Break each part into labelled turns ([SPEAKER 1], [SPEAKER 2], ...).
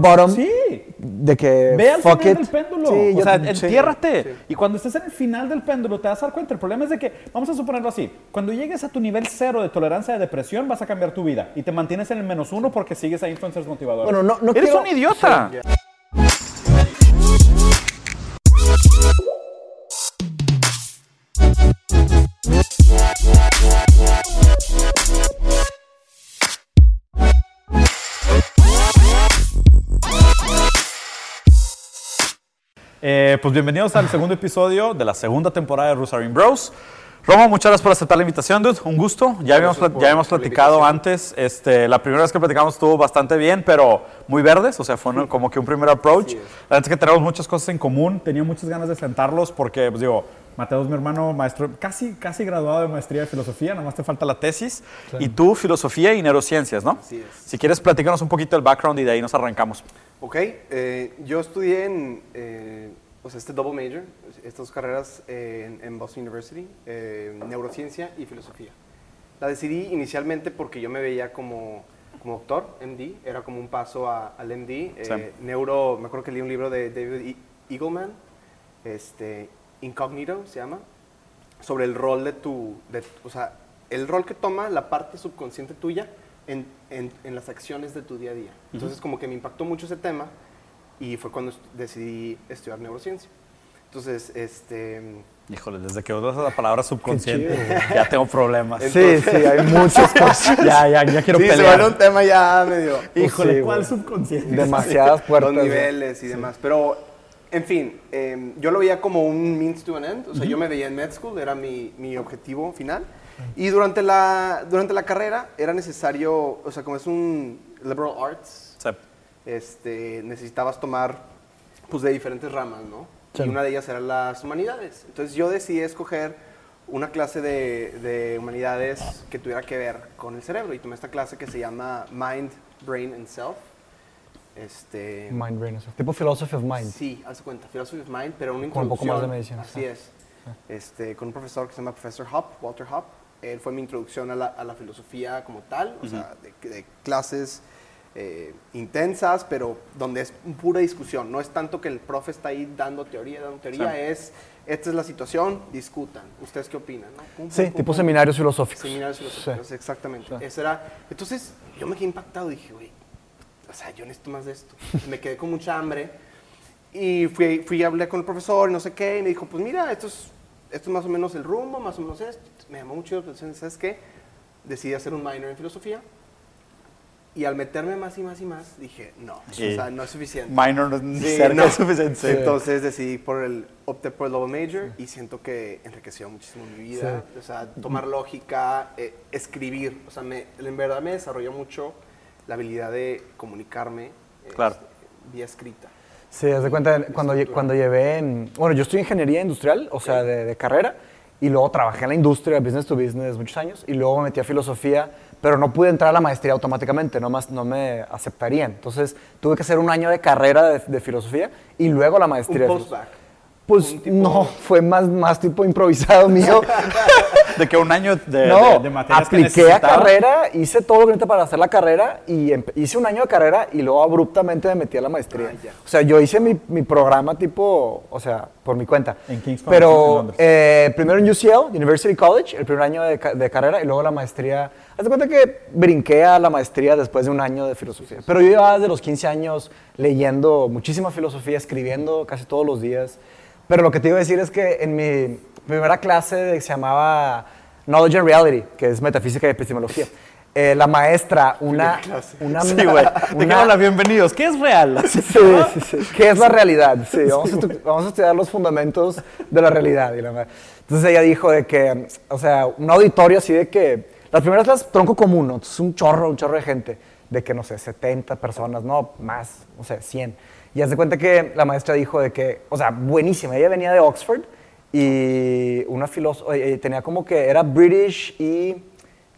[SPEAKER 1] bottom.
[SPEAKER 2] Sí.
[SPEAKER 1] De que
[SPEAKER 2] Ve al
[SPEAKER 1] fuck
[SPEAKER 2] final
[SPEAKER 1] it.
[SPEAKER 2] del péndulo.
[SPEAKER 1] Sí,
[SPEAKER 2] o
[SPEAKER 1] yo-
[SPEAKER 2] sea,
[SPEAKER 1] sí.
[SPEAKER 2] entiérrate. Y cuando estés en el final del péndulo, te vas a dar cuenta. El problema es de que, vamos a suponerlo así, cuando llegues a tu nivel cero de tolerancia de depresión, vas a cambiar tu vida. Y te mantienes en el menos uno porque sigues a influencers motivadores.
[SPEAKER 1] Bueno, no- no
[SPEAKER 2] Eres
[SPEAKER 1] quiero-
[SPEAKER 2] un idiota. Eh, pues bienvenidos al segundo episodio de la segunda temporada de Rosarin Bros. Romo, muchas gracias por aceptar la invitación, dude. Un gusto. Ya habíamos, ya habíamos
[SPEAKER 3] la
[SPEAKER 2] platicado antes. Este, la primera vez que platicamos estuvo bastante bien, pero muy verdes. O sea, fue un- como que un primer approach. La verdad es que tenemos muchas cosas en común. Tenía muchas ganas de sentarlos porque, pues digo, Mateo es mi hermano maestro, casi, casi graduado de maestría de filosofía, nada más te falta la tesis. Y tú, filosofía y neurociencias, ¿no?
[SPEAKER 3] Así es.
[SPEAKER 2] Si quieres, platícanos un poquito del background y de ahí nos arrancamos.
[SPEAKER 3] Ok, eh, yo estudié en, eh, o sea, este double major, estas dos carreras en, en Boston University, eh, neurociencia y filosofía. La decidí inicialmente porque yo me veía como, como doctor, MD, era como un paso a- al MD. eh. Neuro, me acuerdo que leí un libro de David E- Eagleman, este, Incognito se llama, sobre el rol de tu, de- o sea, el rol que toma la parte subconsciente tuya en, en- en las acciones de tu día a día. Entonces, como que me impactó mucho ese tema y fue cuando est- decidí estudiar neurociencia. Entonces, este,
[SPEAKER 2] Híjole, desde que usas la palabra subconsciente, ya tengo problemas.
[SPEAKER 1] Sí, sí, hay muchas cosas.
[SPEAKER 2] ya, ya, ya quiero
[SPEAKER 3] sí, se
[SPEAKER 2] pelear.
[SPEAKER 3] vuelve un tema ya medio...
[SPEAKER 2] Híjole,
[SPEAKER 1] Sí,
[SPEAKER 2] ¿cuál subconsciente?
[SPEAKER 1] Demasiadas puertas.
[SPEAKER 3] los niveles y demás. Pero, en fin, eh, yo lo veía como un means to an end. O sea, yo me veía en med school, era mi, mi objetivo final. Y durante la, durante la carrera era necesario, o sea, como es un liberal arts,
[SPEAKER 2] Sí.
[SPEAKER 3] este, necesitabas tomar pues, de diferentes ramas, ¿no?
[SPEAKER 1] Sí.
[SPEAKER 3] Y una de ellas eran las humanidades. Entonces yo decidí escoger una clase de, de humanidades que tuviera que ver con el cerebro. Y tomé esta clase que se llama Mind, Brain and Self. Este,
[SPEAKER 1] Mind brain, o sea, tipo philosophy of mind.
[SPEAKER 3] Sí, haz cuenta, Philosophy of Mind, pero una
[SPEAKER 1] Con un poco más de
[SPEAKER 3] introducción.
[SPEAKER 1] medicina,
[SPEAKER 3] Así
[SPEAKER 1] sí.
[SPEAKER 3] es. Este, con un profesor que se llama Professor Hop, Walter Hop. Él fue mi introducción a la, a la filosofía como tal, o sea, de, de clases eh, intensas, pero donde es pura discusión. No es tanto que el profe está ahí dando teoría, dando teoría,
[SPEAKER 2] Sí.
[SPEAKER 3] es, esta es la situación, discutan. ¿Ustedes qué opinan? no? Pum,
[SPEAKER 1] Sí,
[SPEAKER 3] pum,
[SPEAKER 1] tipo
[SPEAKER 3] pum.
[SPEAKER 1] seminarios filosóficos.
[SPEAKER 3] Seminarios filosóficos,
[SPEAKER 1] Sí.
[SPEAKER 3] exactamente.
[SPEAKER 1] Sí.
[SPEAKER 3] Eso era, entonces yo me quedé impactado, dije, güey, o sea, yo necesito más de esto. me quedé con mucha hambre y fui, fui a hablar con el profesor y no sé qué, y me dijo, pues mira, esto es, esto es más o menos el rumbo, más o menos esto. Me llamó mucho la atención, ¿sabes qué? Decidí hacer un minor en filosofía y al meterme más y más y más, dije, no,
[SPEAKER 2] Sí.
[SPEAKER 3] o sea, no es suficiente.
[SPEAKER 2] Minor no es
[SPEAKER 3] Sí,
[SPEAKER 2] cerca
[SPEAKER 3] no.
[SPEAKER 2] de suficiente.
[SPEAKER 1] Sí.
[SPEAKER 3] Entonces decidí por el, opté por el double major y siento que enriqueció muchísimo mi vida. O sea, tomar lógica, eh, escribir. O sea, me, en verdad me desarrolló mucho la habilidad de comunicarme eh,
[SPEAKER 2] Claro.
[SPEAKER 3] vía escrita.
[SPEAKER 1] Sí, haz de cuenta, cuando, cuando llevé en... Bueno, yo estudié ingeniería industrial, o sea, de, de carrera, y luego trabajé en la industria, business to business, muchos años, y luego me metí a filosofía, pero no pude entrar a la maestría automáticamente, no, más, no me aceptarían. Entonces, tuve que hacer un año de carrera de, de filosofía y luego la
[SPEAKER 3] Un
[SPEAKER 1] maestría. de
[SPEAKER 3] postback.
[SPEAKER 1] Pues
[SPEAKER 3] un
[SPEAKER 1] no, fue más, más tipo improvisado mío.
[SPEAKER 2] De que un año de,
[SPEAKER 1] no,
[SPEAKER 2] de, de materias que
[SPEAKER 1] apliqué a
[SPEAKER 2] necesitaba.
[SPEAKER 1] carrera, hice todo lo que necesitaba para hacer la carrera y hice un año de carrera y luego abruptamente me metí a la maestría.
[SPEAKER 3] Ah.
[SPEAKER 1] O sea, yo hice mi, mi programa tipo, o sea, por mi cuenta.
[SPEAKER 2] En King's College, en
[SPEAKER 1] Pero
[SPEAKER 2] Londres.
[SPEAKER 1] eh, primero en UCL, University College, el primer año de, de carrera y luego la maestría. Haz de cuenta que brinqué a la maestría después de un año de filosofía. Pero yo llevaba desde los 15 años leyendo muchísima filosofía, escribiendo casi todos los días. Pero lo que te iba a decir es que en mi primera clase de- se llamaba Knowledge and Reality, que es metafísica y epistemología, eh, la maestra, una... una
[SPEAKER 2] Sí, güey.
[SPEAKER 1] Una-
[SPEAKER 2] bienvenidos. ¿Qué es real?
[SPEAKER 1] Sí, sí, sí. ¿Qué es la realidad? Sí, vamos, a, estu- vamos a estudiar los fundamentos de la realidad. y la. Entonces ella dijo de que, o sea, un auditorio así de que, las primeras clases tronco común, ¿no? Entonces un chorro, un chorro de gente, de que, no sé, 70 personas, no, más, o sea, 100. Y haz de cuenta que la maestra dijo de que, o sea, buenísima, ella venía de Oxford y una filósofa, tenía como que era British y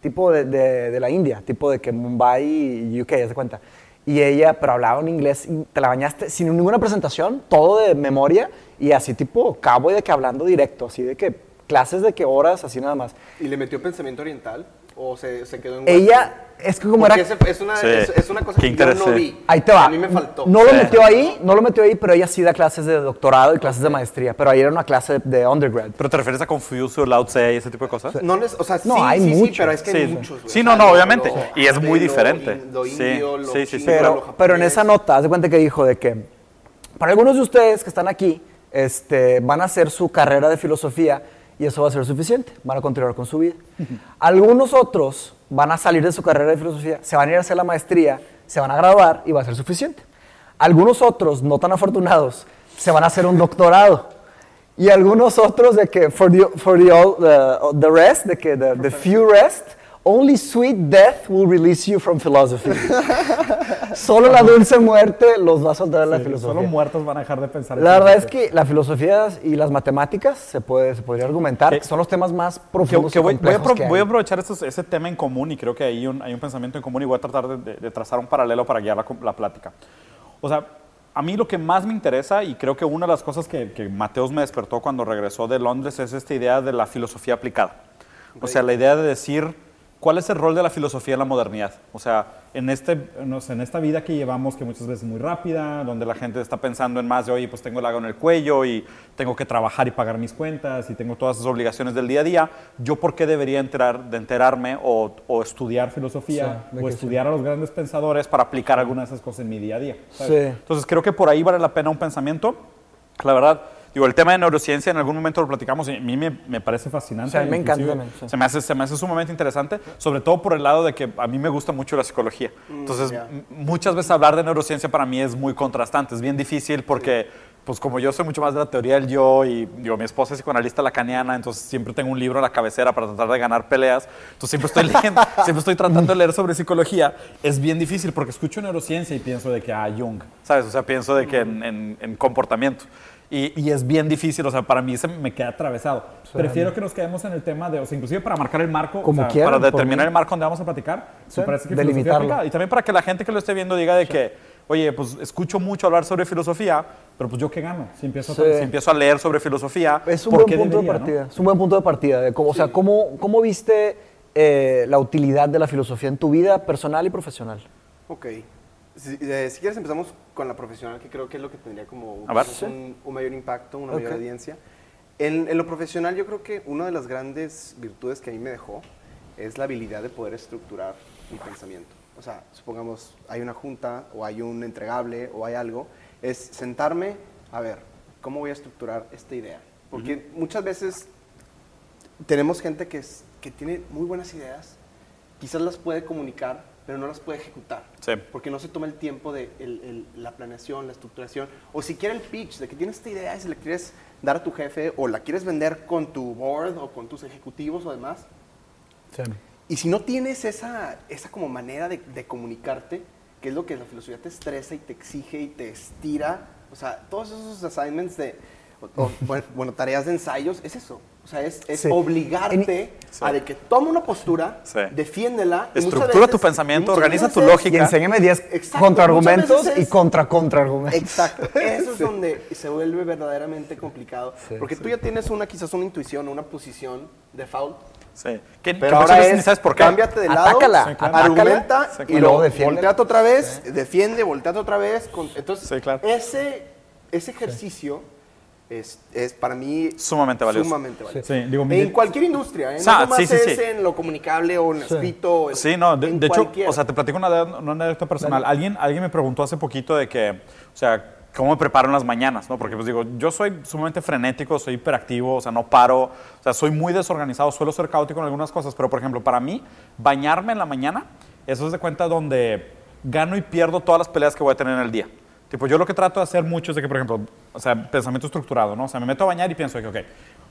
[SPEAKER 1] tipo de, de- de la India, tipo de que Mumbai y UK, haz de cuenta. Y ella, pero hablaba en inglés y te la bañaste sin ninguna presentación, todo de memoria y así tipo cabo de que hablando directo, así de que clases de que horas, así nada más.
[SPEAKER 3] Y le metió pensamiento oriental. o se, se quedó en?
[SPEAKER 1] Ella, es que como
[SPEAKER 3] Porque
[SPEAKER 1] era...
[SPEAKER 3] es, una,
[SPEAKER 2] Sí.
[SPEAKER 3] es, es una cosa
[SPEAKER 2] Qué
[SPEAKER 3] que yo no vi.
[SPEAKER 1] Ahí te va.
[SPEAKER 3] A mí me faltó.
[SPEAKER 1] No lo
[SPEAKER 2] Sí.
[SPEAKER 1] metió ahí, no lo metió ahí, pero ella sí da clases de doctorado y clases de maestría. Pero ahí era una clase de, de undergrad.
[SPEAKER 2] ¿Pero te refieres a Confucio, Lao Tse y ese tipo de cosas?
[SPEAKER 3] No, les- o sea,
[SPEAKER 1] No,
[SPEAKER 3] sí,
[SPEAKER 1] hay
[SPEAKER 3] sí, sí,
[SPEAKER 1] mucho.
[SPEAKER 3] pero es que
[SPEAKER 2] Sí,
[SPEAKER 3] hay
[SPEAKER 2] sí.
[SPEAKER 3] muchos. güey.
[SPEAKER 2] Sí, no, no, obviamente.
[SPEAKER 3] lo
[SPEAKER 2] Y es muy
[SPEAKER 3] lo
[SPEAKER 2] diferente.
[SPEAKER 3] Lo
[SPEAKER 2] Sí,
[SPEAKER 3] indio, lo
[SPEAKER 2] sí, sí, sí.
[SPEAKER 1] Pero, pero en esa nota, haz de cuenta que dijo de que para algunos de ustedes que están aquí, este, van a hacer su carrera de filosofía y eso va a ser suficiente, van a continuar con su vida. Algunos otros van a salir de su carrera de filosofía, se van a ir a hacer la maestría, se van a graduar y va a ser suficiente. Algunos otros, no tan afortunados, se van a hacer un doctorado. Y algunos otros de que for the, for the, all- the, the rest, de que the, the few rest, only sweet death will release you from philosophy. Solo la dulce muerte los va a soltar de la
[SPEAKER 4] Sí,
[SPEAKER 1] filosofía.
[SPEAKER 4] Solo muertos van a dejar de pensar. en
[SPEAKER 1] La verdad es que la filosofía y las matemáticas se, puede, se podría argumentar
[SPEAKER 2] Que-
[SPEAKER 1] que son los temas más
[SPEAKER 2] Que,
[SPEAKER 1] profundos
[SPEAKER 2] que
[SPEAKER 1] y
[SPEAKER 2] voy, voy a,
[SPEAKER 1] complejos que hay.
[SPEAKER 2] voy a aprovechar estos- ese tema en común y creo que hay un, hay un pensamiento en común y voy a tratar de, de- de trazar un paralelo para guiar la, la plática. O sea, a mí lo que más me interesa y creo que una de las cosas que, que Mateos me despertó cuando regresó de Londres es esta idea de la filosofía aplicada. O sea, la idea de decir cuál es el rol de la filosofía en la modernidad. O sea, en este,
[SPEAKER 4] no sé, en esta vida que llevamos, que muchas veces es muy rápida, donde la gente está pensando en más de, oye, pues tengo el lago en el cuello y tengo que trabajar y pagar mis cuentas y tengo todas esas obligaciones del día a día, ¿yo por qué debería enterar, de enterarme o, o estudiar filosofía
[SPEAKER 1] Sí,
[SPEAKER 4] o estudiar a los grandes pensadores para aplicar algunas de esas cosas en mi día a día?
[SPEAKER 1] Sí.
[SPEAKER 2] Entonces creo que por ahí vale la pena un pensamiento. La verdad, digo, el tema de neurociencia en algún momento lo platicamos y a mí me, me parece fascinante.
[SPEAKER 1] Sí, a mí me encanta sí.
[SPEAKER 2] Se me, hace, se me hace sumamente interesante, sobre todo por el lado de que a mí me gusta mucho la psicología. Entonces,
[SPEAKER 3] ya.
[SPEAKER 2] m- muchas veces hablar de neurociencia para mí es muy contrastante, es bien difícil porque... Pues como yo soy mucho más de la teoría del yo y digo, mi esposa es psicoanalista lacaniana, entonces siempre tengo un libro a la cabecera para tratar de ganar peleas. Entonces siempre estoy leyendo, siempre estoy tratando de leer sobre psicología. Es bien difícil porque escucho neurociencia y pienso de que, ah, Jung, ¿sabes? O sea, pienso de que en, en- en comportamiento. Y, y es bien difícil, o sea, para mí se me queda atravesado. Prefiero que nos quedemos en el tema de, o sea, inclusive para marcar el marco,
[SPEAKER 1] Como
[SPEAKER 2] o sea,
[SPEAKER 1] quieran,
[SPEAKER 2] para determinar el marco donde vamos a platicar.
[SPEAKER 1] Sí,
[SPEAKER 2] me parece que
[SPEAKER 1] delimitarlo.
[SPEAKER 2] Y también para que la gente que lo esté viendo diga de que, oye, pues escucho mucho hablar sobre filosofía, pero pues yo qué gano si empiezo,
[SPEAKER 1] Sí.
[SPEAKER 2] a, si empiezo a leer sobre filosofía.
[SPEAKER 1] Es un
[SPEAKER 2] ¿por
[SPEAKER 1] buen
[SPEAKER 2] qué
[SPEAKER 1] punto
[SPEAKER 2] debería,
[SPEAKER 1] de
[SPEAKER 2] no?
[SPEAKER 1] partida. Es un buen punto de partida. de cómo, O sea, ¿cómo, cómo viste eh, la utilidad de la filosofía en tu vida personal y profesional?
[SPEAKER 3] Ok. Si, eh, si quieres empezamos con la profesional, que creo que es lo que tendría como
[SPEAKER 2] ver.
[SPEAKER 3] pues, un, un mayor impacto, una mayor
[SPEAKER 1] Ok.
[SPEAKER 3] audiencia. En, en lo profesional yo creo que una de las grandes virtudes que a mí me dejó es la habilidad de poder estructurar mi pensamiento. O sea, supongamos hay una junta o hay un entregable o hay algo, es sentarme a ver cómo voy a estructurar esta idea. Porque muchas veces tenemos gente que, es- que tiene muy buenas ideas, quizás las puede comunicar, pero no las puede ejecutar.
[SPEAKER 2] Sí.
[SPEAKER 3] Porque no se toma el tiempo de el- el- la planeación, la estructuración, o siquiera el pitch, de que tienes esta idea y se la quieres dar a tu jefe, o la quieres vender con tu board o con tus ejecutivos o demás. Y si no tienes esa, esa como manera de, de comunicarte, que es lo que la filosofía te estresa y te exige y te estira, o sea, todos esos assignments de, o- o, bueno, tareas de ensayos, es eso. O sea, es, es
[SPEAKER 1] Sí.
[SPEAKER 3] obligarte
[SPEAKER 2] Sí.
[SPEAKER 3] a de que toma una postura,
[SPEAKER 2] Sí.
[SPEAKER 3] defiéndela.
[SPEAKER 2] Estructura tu
[SPEAKER 3] veces-
[SPEAKER 2] pensamiento,
[SPEAKER 3] y muchas
[SPEAKER 2] organiza tu
[SPEAKER 3] veces-
[SPEAKER 2] lógica.
[SPEAKER 1] Y enséñame 10
[SPEAKER 3] Exacto,
[SPEAKER 1] contraargumentos y contra contraargumentos.
[SPEAKER 3] Exacto, eso es donde se vuelve verdaderamente complicado.
[SPEAKER 1] Sí,
[SPEAKER 3] porque tú ya tienes una, quizás una intuición, una posición default,
[SPEAKER 2] Sí. Que, que
[SPEAKER 3] pero
[SPEAKER 2] muchas
[SPEAKER 3] ahora es,
[SPEAKER 2] ni sabes por qué.
[SPEAKER 3] cámbiate de lado,
[SPEAKER 1] Atácala,
[SPEAKER 4] Sí, claro.
[SPEAKER 3] argumenta
[SPEAKER 2] Sí,
[SPEAKER 3] y
[SPEAKER 2] claro.
[SPEAKER 3] luego
[SPEAKER 1] Luego defiende.
[SPEAKER 3] volteate otra vez, defiende, volteate otra vez. con- entonces,
[SPEAKER 2] Sí, claro.
[SPEAKER 3] ese, ese ejercicio es, es para mí
[SPEAKER 2] Sumamente valioso.
[SPEAKER 3] Sumamente valioso.
[SPEAKER 4] Sí, digo, mi-
[SPEAKER 3] en cualquier industria, ¿eh?
[SPEAKER 2] O sea,
[SPEAKER 3] no nomás
[SPEAKER 2] sí, sí,
[SPEAKER 3] es
[SPEAKER 2] sí.
[SPEAKER 3] en lo comunicable o en escrito. en-
[SPEAKER 2] Sí, no, de,
[SPEAKER 3] en
[SPEAKER 2] de hecho, o sea, te platico una, una anécdota personal. Alguien, alguien me preguntó hace poquito de que, o sea, cómo me preparo en las mañanas, ¿no? Porque, pues digo, yo soy sumamente frenético, soy hiperactivo, o sea, no paro, o sea, soy muy desorganizado, suelo ser caótico en algunas cosas, pero, por ejemplo, para mí, bañarme en la mañana, eso es de cuenta donde gano y pierdo todas las peleas que voy a tener en el día. Tipo, yo lo que trato de hacer mucho es de que, por ejemplo, o sea, pensamiento estructurado, ¿no? O sea, me meto a bañar y pienso que, ok,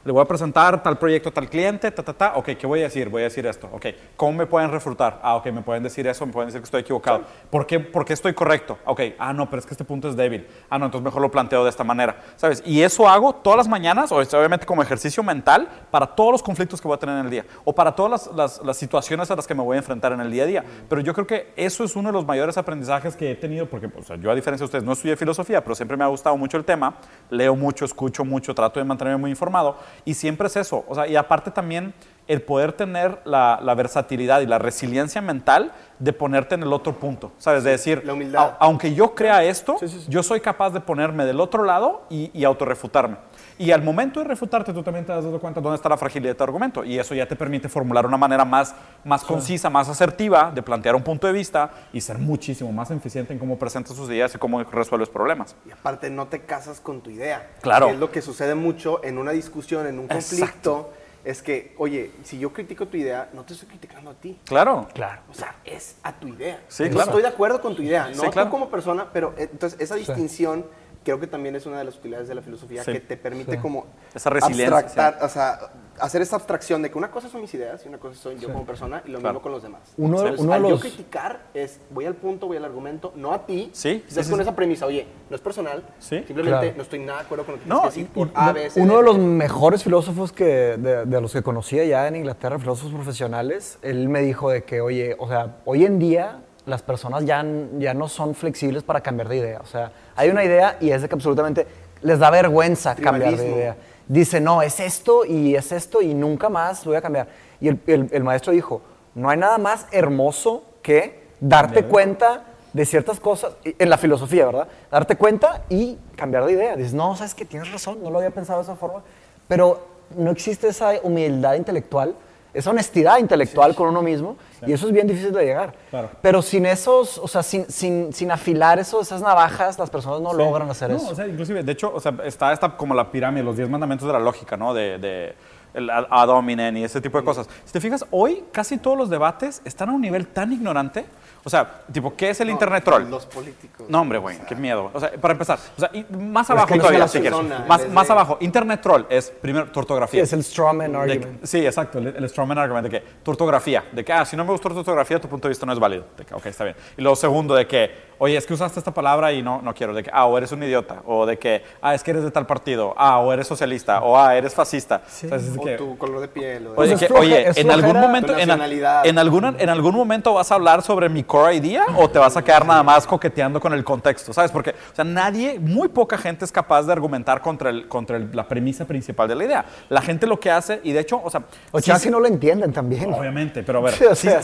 [SPEAKER 2] le voy a presentar tal proyecto a tal cliente, ta, ta, ta, ok, ¿qué voy a decir? Voy a decir esto, ok, ¿cómo me pueden refutar? Ah, ok, me pueden decir eso, me pueden decir que estoy equivocado. ¿Por qué, ¿Por qué estoy correcto? Ok, ah, no, pero es que este punto es débil. Ah, no, entonces mejor lo planteo de esta manera, ¿sabes? Y eso hago todas las mañanas, obviamente como ejercicio mental, para todos los conflictos que voy a tener en el día, o para todas las, las- las situaciones a las que me voy a enfrentar en el día a día. Pero yo creo que eso es uno de los mayores aprendizajes que he tenido, porque o sea, yo a diferencia de ustedes no estudié filosofía, pero siempre me ha gustado mucho el tema, leo mucho, escucho mucho, trato de mantenerme muy informado, y siempre es eso. O sea, y aparte también el poder tener la, la versatilidad y la resiliencia mental de ponerte en el otro punto, ¿sabes? De decir,
[SPEAKER 3] la humildad.
[SPEAKER 2] "A- aunque yo crea esto, yo soy capaz de ponerme del otro lado y, y autorrefutarme. Y al momento de refutarte, tú también te has dado cuenta dónde está la fragilidad de tu argumento. Y eso ya te permite formular una manera más, más concisa, más asertiva de plantear un punto de vista y ser muchísimo más eficiente en cómo presentas sus ideas y cómo resuelves problemas.
[SPEAKER 3] Y aparte no te casas con tu idea.
[SPEAKER 2] Claro.
[SPEAKER 3] Que es lo que sucede mucho en una discusión, en un conflicto. Es que, oye, si yo critico tu idea, no te estoy criticando a ti.
[SPEAKER 2] Claro.
[SPEAKER 1] Claro.
[SPEAKER 3] O sea, es a tu idea.
[SPEAKER 2] Sí,
[SPEAKER 3] Yo
[SPEAKER 2] claro.
[SPEAKER 3] estoy de acuerdo con tu idea, no
[SPEAKER 2] Sí, claro.
[SPEAKER 3] tú como persona, pero eh, entonces esa distinción creo que también es una de las utilidades de la filosofía
[SPEAKER 2] Sí.
[SPEAKER 3] que te permite como
[SPEAKER 2] Esa resiliencia,
[SPEAKER 3] abstractar, o sea, hacer esa abstracción de que una cosa son mis ideas y una cosa soy yo como persona y lo
[SPEAKER 2] Claro.
[SPEAKER 3] mismo con los demás.
[SPEAKER 1] Uno,
[SPEAKER 3] Entonces,
[SPEAKER 1] uno de
[SPEAKER 3] al yo
[SPEAKER 1] los...
[SPEAKER 3] criticar es voy al punto, voy al argumento, no a ti.
[SPEAKER 2] Sí,
[SPEAKER 3] Estás
[SPEAKER 2] sí,
[SPEAKER 3] con
[SPEAKER 2] sí,
[SPEAKER 3] esa premisa, oye, no es personal,
[SPEAKER 2] Sí.
[SPEAKER 3] simplemente
[SPEAKER 1] Claro.
[SPEAKER 3] no estoy nada de acuerdo con lo que
[SPEAKER 2] No,
[SPEAKER 3] tienes que decir por A, B, C,
[SPEAKER 1] Uno
[SPEAKER 3] D,
[SPEAKER 1] de los
[SPEAKER 3] E.
[SPEAKER 1] mejores filósofos que, de, de los que conocía ya en Inglaterra, filósofos profesionales, él me dijo de que, oye, o sea, hoy en día las personas ya, ya no son flexibles para cambiar de idea. O sea, hay una idea y es de que absolutamente les da vergüenza cambiar de idea. Dice, no, es esto y es esto y nunca más lo voy a cambiar. Y el, el- el maestro dijo, no hay nada más hermoso que darte cuenta de ciertas cosas, en la filosofía, ¿verdad? Darte cuenta y cambiar de idea. Dices, no, sabes que tienes razón, no lo había pensado de esa forma. Pero no existe esa humildad intelectual, esa honestidad intelectual con uno mismo, y eso es bien difícil de llegar.
[SPEAKER 2] Claro.
[SPEAKER 1] Pero sin esos, o sea, sin, sin, sin afilar eso, esas navajas, las personas no logran hacer
[SPEAKER 2] No,
[SPEAKER 1] eso.
[SPEAKER 2] O sea, inclusive, de hecho, o sea, está esta como la pirámide, los 10 mandamientos de la lógica, ¿no? De, de el ad hominem y ese tipo de cosas. Si te fijas, hoy casi todos los debates están a un nivel tan ignorante. O sea, tipo, ¿qué es el Internet troll?
[SPEAKER 3] Los políticos.
[SPEAKER 2] No, hombre, güey, qué miedo. O sea, para empezar, o sea, más
[SPEAKER 1] Pero es
[SPEAKER 2] abajo
[SPEAKER 1] que no
[SPEAKER 2] todavía, si quieres. Más, más abajo, Internet troll es, primero, tu ortografía.
[SPEAKER 1] Sí, es el strawman argument.
[SPEAKER 2] que- sí, exacto, el, el strawman argument de que tu ortografía, de que, ah, si no me gustó tu ortografía, tu punto de vista no es válido. De que, ok, está bien. Y luego segundo, de que, oye, es que usaste esta palabra y no, no quiero. De que, ah, o eres un idiota. O de que, ah, es que eres de tal partido. Ah, o eres socialista. O ah, eres fascista. O sea, es
[SPEAKER 3] O
[SPEAKER 2] que-
[SPEAKER 3] tu color de piel. o de-
[SPEAKER 2] Oye, que- oye, en algún momento, en, en, alguna, en algún momento vas a hablar sobre mi core idea o te vas a quedar nada más coqueteando con el contexto, ¿sabes? Porque, o sea, nadie, muy poca gente es capaz de argumentar contra, el, contra el- la premisa principal de la idea. La gente lo que hace, y de hecho, o sea,
[SPEAKER 1] O
[SPEAKER 2] sí se-
[SPEAKER 1] no lo entienden también.
[SPEAKER 2] Obviamente, pero a ver,
[SPEAKER 1] Sí, o sea.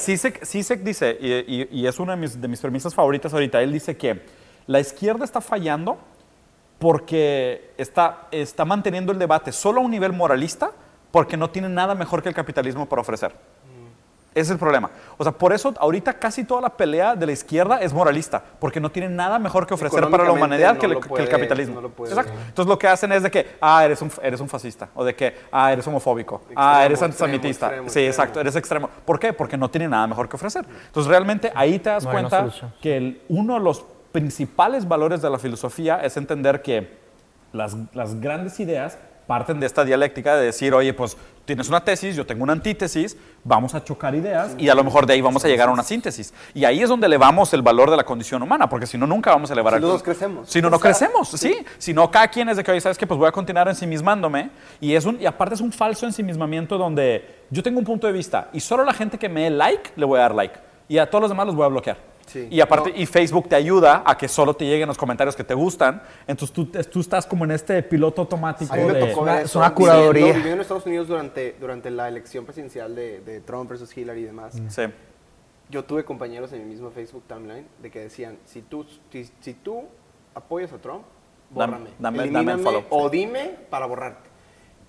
[SPEAKER 2] dice, y, y- y es una de mis, de mis premisas favoritas ahorita, él dice que la izquierda está fallando porque está, está manteniendo el debate solo a un nivel moralista porque no tiene nada mejor que el capitalismo para ofrecer. Ese es el problema. O sea, por eso ahorita casi toda la pelea de la izquierda es moralista, porque no tiene nada mejor que ofrecer para la humanidad
[SPEAKER 3] no
[SPEAKER 2] que, el,
[SPEAKER 3] lo
[SPEAKER 2] que el
[SPEAKER 3] puede-
[SPEAKER 2] capitalismo.
[SPEAKER 3] no lo puede-
[SPEAKER 2] Exacto. Entonces lo que hacen es de que, ah, eres un, eres un fascista, o de que, ah, eres homofóbico, ah,
[SPEAKER 3] Extremo,
[SPEAKER 2] eres
[SPEAKER 3] extremo,
[SPEAKER 2] antisemitista.
[SPEAKER 3] extremo,
[SPEAKER 2] sí,
[SPEAKER 3] extremo.
[SPEAKER 2] exacto, eres extremo. ¿Por qué? Porque no tiene nada mejor que ofrecer. Entonces realmente ahí te das
[SPEAKER 1] No
[SPEAKER 2] cuenta que el- uno de los principales valores de la filosofía es entender que las, las grandes ideas parten de esta dialéctica de decir, oye, pues tienes una tesis, yo tengo una antítesis, vamos a chocar ideas y a lo mejor de ahí vamos a llegar a una síntesis. Y ahí es donde elevamos el valor de la condición humana, porque si no, nunca vamos a elevar
[SPEAKER 3] Si no crecemos.
[SPEAKER 2] Si no, no crecemos, sí. Si no, cada quien es de que, oye, ¿sabes qué? Pues voy a continuar ensimismándome. Y, es un, y aparte es un falso ensimismamiento donde yo tengo un punto de vista y solo la gente que me dé like, le voy a dar like. Y a todos los demás los voy a bloquear.
[SPEAKER 3] Sí.
[SPEAKER 2] Y aparte,
[SPEAKER 3] No.
[SPEAKER 2] y Facebook te ayuda a que solo te lleguen los comentarios que te gustan. Entonces tú, tú estás como en este piloto automático
[SPEAKER 3] A mí me
[SPEAKER 2] de...
[SPEAKER 3] tocó
[SPEAKER 1] una-
[SPEAKER 3] ver
[SPEAKER 1] es una curaduría.
[SPEAKER 3] Viviendo en Estados Unidos durante, durante la elección presidencial de, de Trump versus Hillary y demás.
[SPEAKER 2] Sí.
[SPEAKER 3] Yo tuve compañeros en mi mismo Facebook timeline de que decían, si tú, si, si tú apoyas a Trump,
[SPEAKER 2] Dame-
[SPEAKER 3] bórrame.
[SPEAKER 2] dame- dame
[SPEAKER 3] elimíname
[SPEAKER 2] follow.
[SPEAKER 3] o dime para borrarte.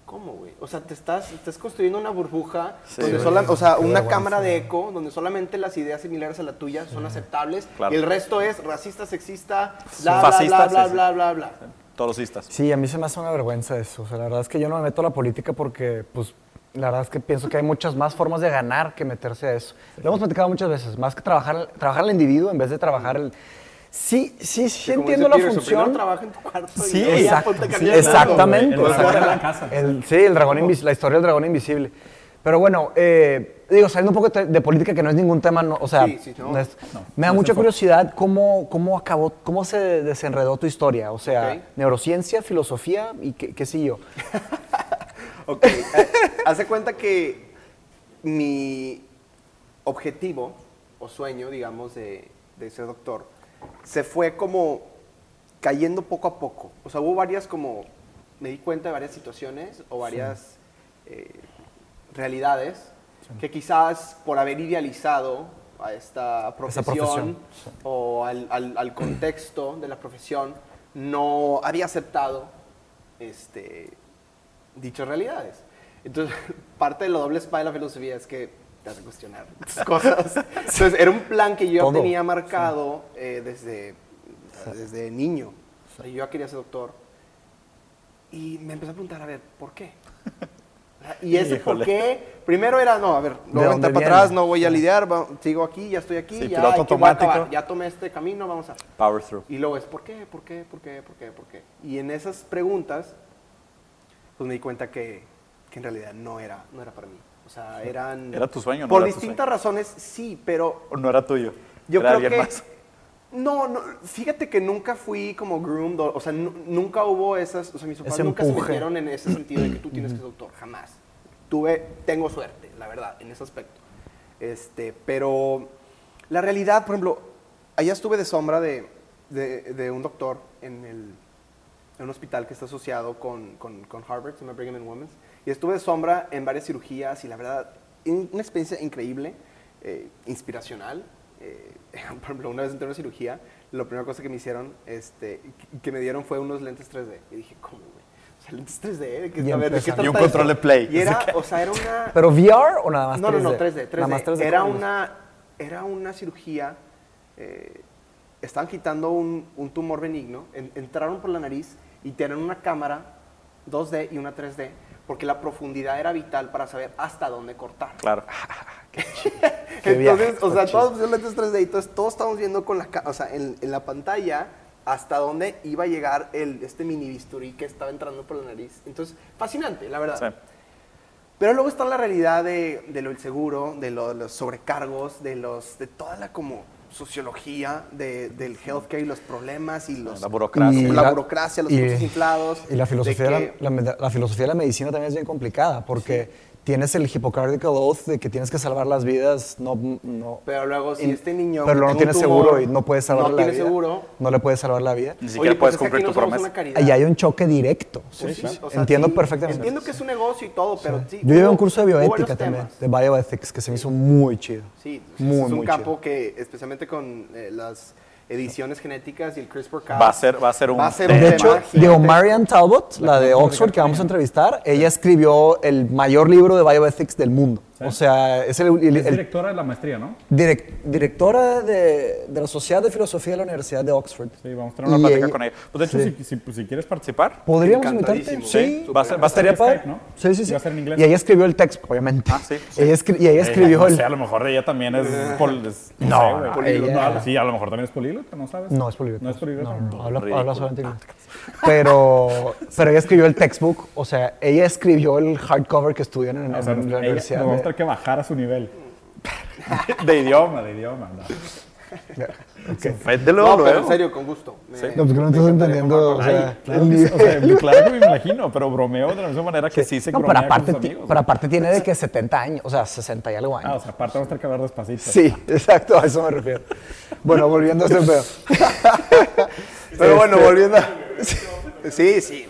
[SPEAKER 3] ¿Cómo, güey? O sea, te estás, estás construyendo una burbuja,
[SPEAKER 2] Sí,
[SPEAKER 3] donde sola- o sea, una cámara de eco, donde solamente las ideas similares a la tuya son aceptables,
[SPEAKER 2] Claro.
[SPEAKER 3] y el resto es racista, sexista, bla, bla,
[SPEAKER 2] Fascista,
[SPEAKER 3] bla, bla,
[SPEAKER 2] sí, sí.
[SPEAKER 3] bla, bla, bla.
[SPEAKER 2] Cistas.
[SPEAKER 1] Sí, a mí se me hace una vergüenza eso. O sea, la verdad es que yo no me meto a la política porque, pues, la verdad es que pienso que hay muchas más formas de ganar que meterse a eso. Lo hemos platicado muchas veces, más que trabajar, trabajar al individuo en vez de trabajar el... Sí, sí, sí entiendo la función.
[SPEAKER 3] trabaja en tu cuarto y
[SPEAKER 2] Sí,
[SPEAKER 1] Exacto,
[SPEAKER 3] a
[SPEAKER 1] sí, exactamente.
[SPEAKER 2] El dragón
[SPEAKER 1] exactamente.
[SPEAKER 2] de la casa.
[SPEAKER 1] El- sí, el dragón la historia del dragón invisible. Pero bueno, eh, digo, saliendo un poco de, de política, que no es ningún tema, no, o sea,
[SPEAKER 3] Sí, sí, no.
[SPEAKER 1] no es-
[SPEAKER 2] No,
[SPEAKER 1] me da mucha curiosidad cómo, cómo acabó, cómo se desenredó tu historia. O sea, neurociencia, filosofía y qué, qué siguió.
[SPEAKER 3] Ok, hace cuenta que mi objetivo o sueño, digamos, de, de ser doctor, se fue como cayendo poco a poco. O sea, hubo varias como, me di cuenta de varias situaciones o varias eh, realidades que quizás por haber idealizado a esta profesión,
[SPEAKER 1] profesión,
[SPEAKER 3] o al, al- al contexto de la profesión no había aceptado este, dichas realidades. Entonces, parte de lo doble espada de la filosofía es que te hace cuestionar muchas cosas. Entonces, era un plan que yo
[SPEAKER 1] Todo.
[SPEAKER 3] tenía marcado eh, desde, desde niño. O sea, yo ya quería ser doctor. Y me empecé a preguntar, a ver, ¿por qué? Y ese por
[SPEAKER 2] Híjole.
[SPEAKER 3] qué, primero era, no, a ver, no voy a entrar para atrás, no voy a lidiar, va- sigo aquí, ya estoy aquí,
[SPEAKER 2] Sí,
[SPEAKER 3] ya, hay que- voy a
[SPEAKER 2] automático.
[SPEAKER 3] acabar, ya tomé este camino, vamos a...
[SPEAKER 2] Power through.
[SPEAKER 3] Y luego es, ¿por qué? ¿Por qué? ¿Por qué? ¿Por qué? ¿Por qué? Y en esas preguntas, pues me di cuenta que, que en realidad no era, no era para mí. O sea, eran...
[SPEAKER 2] ¿Era tu sueño no
[SPEAKER 3] Por
[SPEAKER 2] era tu
[SPEAKER 3] distintas razones, sí, pero
[SPEAKER 2] ¿O no era tuyo?
[SPEAKER 3] yo
[SPEAKER 2] era
[SPEAKER 3] creo
[SPEAKER 2] alguien
[SPEAKER 3] que...
[SPEAKER 2] más.
[SPEAKER 3] No, no, fíjate que nunca fui como groomed, o, o sea, nu- nunca hubo esas, o sea, mis papás
[SPEAKER 1] Ese
[SPEAKER 3] nunca se
[SPEAKER 1] empuje.
[SPEAKER 3] metieron en ese sentido de que tú tienes que ser doctor, jamás. Tuve, tengo suerte, la verdad, en ese aspecto. Este, pero la realidad, por ejemplo, allá estuve de sombra de, de, de un doctor en, el, en un hospital que está asociado con, con, con Harvard, se llama Brigham and Women's, y estuve de sombra en varias cirugías y la verdad, in- una experiencia increíble, eh, inspiracional. Eh, por ejemplo, una vez entré a una cirugía, la primera cosa que me hicieron, este, que- que me dieron fue unos lentes 3D. Y dije, ¿cómo, güey? O sea, lentes 3D, ¿de qué,
[SPEAKER 1] Y
[SPEAKER 3] a ver, ¿de qué.
[SPEAKER 2] Y un control de Play.
[SPEAKER 3] Y era, o sea, era una...
[SPEAKER 1] ¿Pero VR o nada más 3D?
[SPEAKER 3] No, no, no, 3D, 3D.
[SPEAKER 1] Nada más 3D.
[SPEAKER 3] Era, una, era una cirugía, eh, estaban quitando un, un tumor benigno, en- entraron por la nariz y tenían una cámara 2D y una 3D, porque la profundidad era vital para saber hasta dónde cortar.
[SPEAKER 2] Claro.
[SPEAKER 1] Viaje,
[SPEAKER 3] Entonces, o sea, todos pusieron lentes 3D y entonces todos estamos viendo con la, o sea, en, en la pantalla hasta dónde iba a llegar el, este mini bisturí que estaba entrando por la nariz. Entonces, fascinante, la verdad.
[SPEAKER 2] Sí.
[SPEAKER 3] Pero luego está la realidad de, de lo del seguro, de, lo- de los sobrecargos, de, los, de toda la como sociología de- del healthcare y los problemas y los,
[SPEAKER 2] La burocracia.
[SPEAKER 3] la,
[SPEAKER 1] la-
[SPEAKER 3] burocracia, los
[SPEAKER 1] y-
[SPEAKER 3] inflados.
[SPEAKER 1] Y la filosofía de,
[SPEAKER 3] de
[SPEAKER 1] la,
[SPEAKER 3] que-
[SPEAKER 1] la med- la filosofía de la medicina también es bien complicada porque tienes el Hippocratic Oath de que tienes que salvar las vidas, no... no
[SPEAKER 3] Pero luego si
[SPEAKER 1] y-
[SPEAKER 3] este niño...
[SPEAKER 1] Pero
[SPEAKER 3] que
[SPEAKER 1] no
[SPEAKER 3] tiene
[SPEAKER 1] tienes seguro y no puedes salvar
[SPEAKER 3] no
[SPEAKER 1] la
[SPEAKER 3] tiene
[SPEAKER 1] vida.
[SPEAKER 3] seguro.
[SPEAKER 1] No le puedes salvar la vida.
[SPEAKER 2] Ni
[SPEAKER 3] Oye,
[SPEAKER 2] siquiera
[SPEAKER 3] pues
[SPEAKER 2] puedes
[SPEAKER 3] es que aquí
[SPEAKER 2] cumplir
[SPEAKER 3] no
[SPEAKER 2] tu promesa.
[SPEAKER 1] Ahí hay un choque directo.
[SPEAKER 3] Pues sí, o sea,
[SPEAKER 1] Entiendo
[SPEAKER 3] sí,
[SPEAKER 1] perfectamente.
[SPEAKER 3] Entiendo que es un negocio y todo, pero sí.
[SPEAKER 1] Yo llevé un curso de bioética también,
[SPEAKER 3] temas.
[SPEAKER 1] de bioethics, que se me hizo muy chido.
[SPEAKER 3] Sí,
[SPEAKER 1] muy,
[SPEAKER 3] es un
[SPEAKER 1] muy
[SPEAKER 3] campo que, especialmente con eh, las ediciones genéticas y el CRISPR-Cas,
[SPEAKER 2] Va a ser- va a ser un
[SPEAKER 3] va a ser un
[SPEAKER 1] De
[SPEAKER 3] tema
[SPEAKER 1] hecho, digo, Marianne Talbot, la de Oxford, que vamos a entrevistar, ella escribió el mayor libro de bioethics del mundo. O sea, es el, el-
[SPEAKER 5] Es
[SPEAKER 1] el-
[SPEAKER 5] directora de la maestría, ¿no?
[SPEAKER 1] direc- directora de, de la Sociedad de Filosofía de la Universidad de Oxford.
[SPEAKER 2] Sí, vamos a tener una
[SPEAKER 1] Y
[SPEAKER 2] plática
[SPEAKER 1] ella-
[SPEAKER 2] con ella. Pues de hecho,
[SPEAKER 1] sí.
[SPEAKER 2] si, si- pues, si quieres participar,
[SPEAKER 1] ¿Podríamos invitarte? Sí,
[SPEAKER 2] Sí, va a ser- va a ser
[SPEAKER 1] estaría
[SPEAKER 5] vía
[SPEAKER 1] padre.
[SPEAKER 5] Skype, ¿no?
[SPEAKER 1] Sí, sí,
[SPEAKER 5] Y
[SPEAKER 1] sí.
[SPEAKER 5] va a ser en inglés.
[SPEAKER 1] Y ella escribió el texto, obviamente.
[SPEAKER 2] Ah, sí, sí.
[SPEAKER 1] Y ella, escri- y ella escribió
[SPEAKER 2] no
[SPEAKER 1] el...
[SPEAKER 2] sé, a lo mejor ella también es, pol, es- no,
[SPEAKER 1] No,
[SPEAKER 2] sé, güey.
[SPEAKER 1] no, ella-
[SPEAKER 5] Sí, a lo mejor también es políglota, ¿no sabes?
[SPEAKER 1] No, es políglota.
[SPEAKER 5] No es políglota.
[SPEAKER 1] No, no, habla, habla solamente inglés. Pero, pero ella escribió el textbook, o sea, ella escribió el hardcover que estudian en,
[SPEAKER 5] O sea,
[SPEAKER 1] en la
[SPEAKER 5] ella-
[SPEAKER 1] universidad.
[SPEAKER 5] Tener que bajar a su nivel.
[SPEAKER 2] de idioma.
[SPEAKER 5] De idioma, no.
[SPEAKER 2] Fédelo
[SPEAKER 3] No, pero en serio, con gusto. Me-
[SPEAKER 1] No, porque no estás entendiendo, o sea,
[SPEAKER 5] claro,
[SPEAKER 1] el
[SPEAKER 5] que,
[SPEAKER 1] nivel.
[SPEAKER 5] o sea, claro que me imagino, pero bromeo de la misma manera que sí se
[SPEAKER 1] No, pero
[SPEAKER 5] con
[SPEAKER 1] aparte,
[SPEAKER 5] sus amigos.
[SPEAKER 1] pero aparte tiene de que 70 años, o sea, 60 y algo años.
[SPEAKER 5] Ah, o sea, aparte vamos a tener que hablar despacito.
[SPEAKER 1] Sí, exacto, a eso me refiero. Bueno, volviendo a este pedo.
[SPEAKER 3] Pero bueno,
[SPEAKER 1] Este-
[SPEAKER 3] volviendo a... Sí, sí.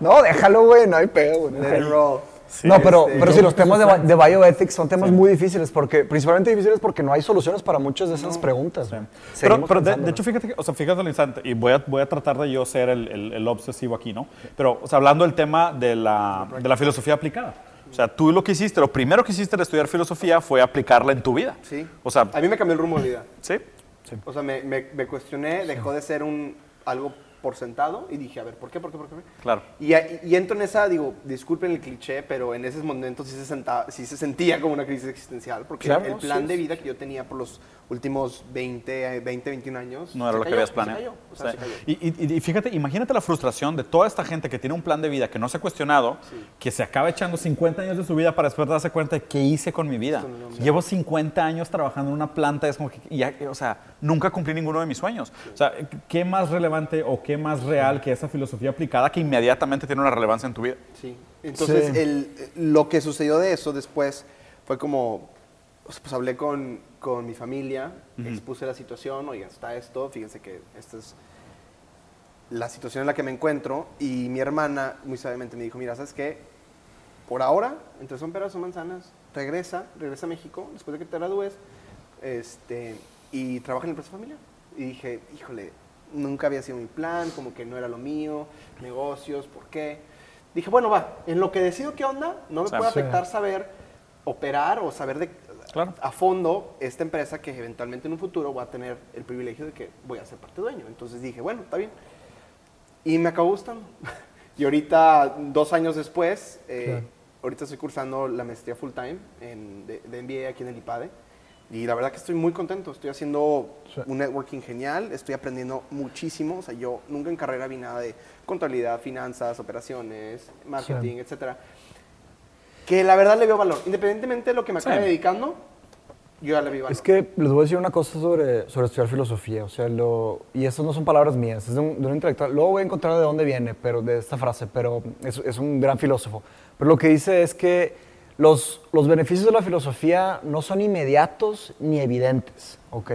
[SPEAKER 3] no
[SPEAKER 1] déjalo, güey, no hay pedo, güey.
[SPEAKER 3] Let it roll.
[SPEAKER 1] No, pero,
[SPEAKER 3] este,
[SPEAKER 1] pero sí, los temas de, de bioethics son temas muy difíciles, porque, principalmente difíciles porque no hay soluciones para muchas de esas preguntas. güey.
[SPEAKER 2] Pero, pero de, de hecho, fíjate, que, o sea, fíjate al instante, y voy a, voy a tratar de yo ser el, el- el obsesivo aquí, ¿no? Pero, o sea, hablando del tema de la, de la filosofía aplicada. O sea, tú lo que hiciste, lo primero que hiciste al estudiar filosofía fue aplicarla en tu vida.
[SPEAKER 3] Sí.
[SPEAKER 2] O sea,
[SPEAKER 3] A mí me cambió el rumbo de vida.
[SPEAKER 2] sí.
[SPEAKER 3] O sea, me, me, me cuestioné, dejó de ser un algo por sentado y dije, a ver, ¿por qué? ¿Por qué? ¿Por qué?
[SPEAKER 2] Claro.
[SPEAKER 3] Y, y, entro en esa, digo, disculpen el cliché, pero en esos momentos sí se, sentaba, sí se sentía como una crisis existencial, porque
[SPEAKER 1] Claro,
[SPEAKER 3] el plan
[SPEAKER 1] sí,
[SPEAKER 3] de vida que yo tenía por los últimos 20, eh, 20 21 años...
[SPEAKER 2] No era lo que habías planeado.
[SPEAKER 3] o sea,
[SPEAKER 2] Sí. Y, y- y fíjate, imagínate la frustración de toda esta gente que tiene un plan de vida que no se ha cuestionado, que se acaba echando 50 años de su vida para después darse cuenta de qué hice con mi vida. Llevo 50 años trabajando en una planta, es como que, ya, o sea, nunca cumplí ninguno de mis sueños. O sea, ¿qué más relevante o qué más real que esa filosofía aplicada que inmediatamente tiene una relevancia en tu vida?
[SPEAKER 3] Sí. Entonces,
[SPEAKER 1] Sí.
[SPEAKER 3] el- lo que sucedió de eso después fue como, o pues hablé con, con mi familia, expuse la situación, oigan, está esto, fíjense que esta es la situación en la que me encuentro, y mi hermana muy sabiamente me dijo, mira, ¿sabes qué? por ahora, entre son peras, son manzanas, regresa, regresa a México después de que te gradúes este, y trabaja en la empresa familiar. Y dije, híjole, nunca había sido mi plan, como que no era lo mío, negocios, ¿por qué? Dije, bueno, va, en lo que decido qué onda, no me puede afectar saber operar o saber de,
[SPEAKER 2] Claro.
[SPEAKER 3] a fondo esta empresa que eventualmente en un futuro voy a tener el privilegio de que voy a ser parte dueño. Entonces dije, bueno, está bien. Y me acabó gustando. y ahorita, dos años después, eh,
[SPEAKER 1] Claro.
[SPEAKER 3] ahorita estoy cursando la maestría full time en, de, de MBA aquí en el IPADE. Y la verdad que estoy muy contento. Estoy haciendo
[SPEAKER 1] Sí.
[SPEAKER 3] un networking genial. Estoy aprendiendo muchísimo. O sea, yo nunca en carrera vi nada de contabilidad, finanzas, operaciones, marketing, etcétera. Que la verdad le veo valor. Independientemente de lo que me acabe
[SPEAKER 2] Sí.
[SPEAKER 3] dedicando, yo ya le vi valor.
[SPEAKER 1] Es que les voy a decir una cosa sobre, sobre estudiar filosofía, o sea, lo, y eso no son palabras mías, es de un, de un intelectual. Luego voy a encontrar de dónde viene, pero de esta frase, pero es, es un gran filósofo. Pero lo que dice es que los, los beneficios de la filosofía no son inmediatos ni evidentes, ¿ok?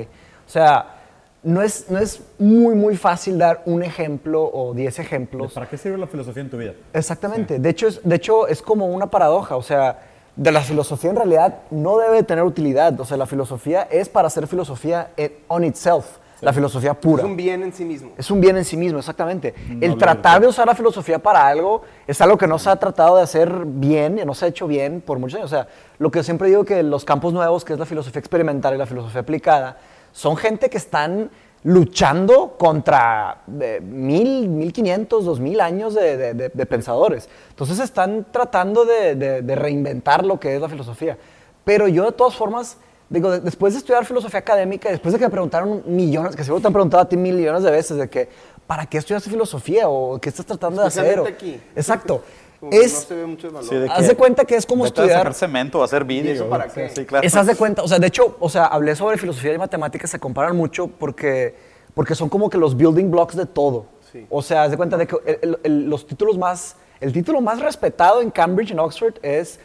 [SPEAKER 1] O sea, no es, no es muy, muy fácil dar un ejemplo o diez ejemplos
[SPEAKER 2] ¿Para qué sirve la filosofía en tu vida?
[SPEAKER 1] Exactamente. De, hecho, es, de hecho, es como una paradoja. O sea, de la filosofía en realidad no debe tener utilidad. O sea, la filosofía es para hacer filosofía en- on itself. La filosofía pura.
[SPEAKER 3] Es un bien en sí mismo.
[SPEAKER 1] Es un bien en sí mismo, exactamente.
[SPEAKER 2] No
[SPEAKER 1] el tratar de usar la filosofía para algo es algo que no se ha tratado de hacer bien, y no se ha hecho bien por muchos años. O sea, lo que siempre digo que los campos nuevos, que es la filosofía experimental y la filosofía aplicada, son gente que están luchando contra eh, mil, mil quinientos, dos mil años de, de- de- de pensadores. Entonces están tratando de reinventar lo que es la filosofía. Pero yo de todas formas, digo, de- después de estudiar filosofía académica, después de que me preguntaron millones, que seguro te han preguntado a ti millones de veces, de que, ¿para qué estudiaste filosofía? ¿O qué estás tratando de hacer? O-
[SPEAKER 3] aquí.
[SPEAKER 1] Exacto.
[SPEAKER 3] Como
[SPEAKER 1] Es,
[SPEAKER 3] no se ve mucho el valor.
[SPEAKER 2] Sí, de
[SPEAKER 1] haz de cuenta que es como
[SPEAKER 2] Vete a
[SPEAKER 1] estudiar...
[SPEAKER 2] sacar cemento, a hacer vídeo.
[SPEAKER 3] eso para
[SPEAKER 2] Sí,
[SPEAKER 3] qué?
[SPEAKER 2] Sí, claro.
[SPEAKER 1] Es haz de cuenta, o sea, de hecho, o sea, hablé sobre filosofía y matemáticas, se comparan mucho porque, porque son como que los building blocks de todo.
[SPEAKER 3] Sí.
[SPEAKER 1] O sea, haz de cuenta de que el- el- el- los títulos más, el título más respetado en Cambridge, en Oxford, es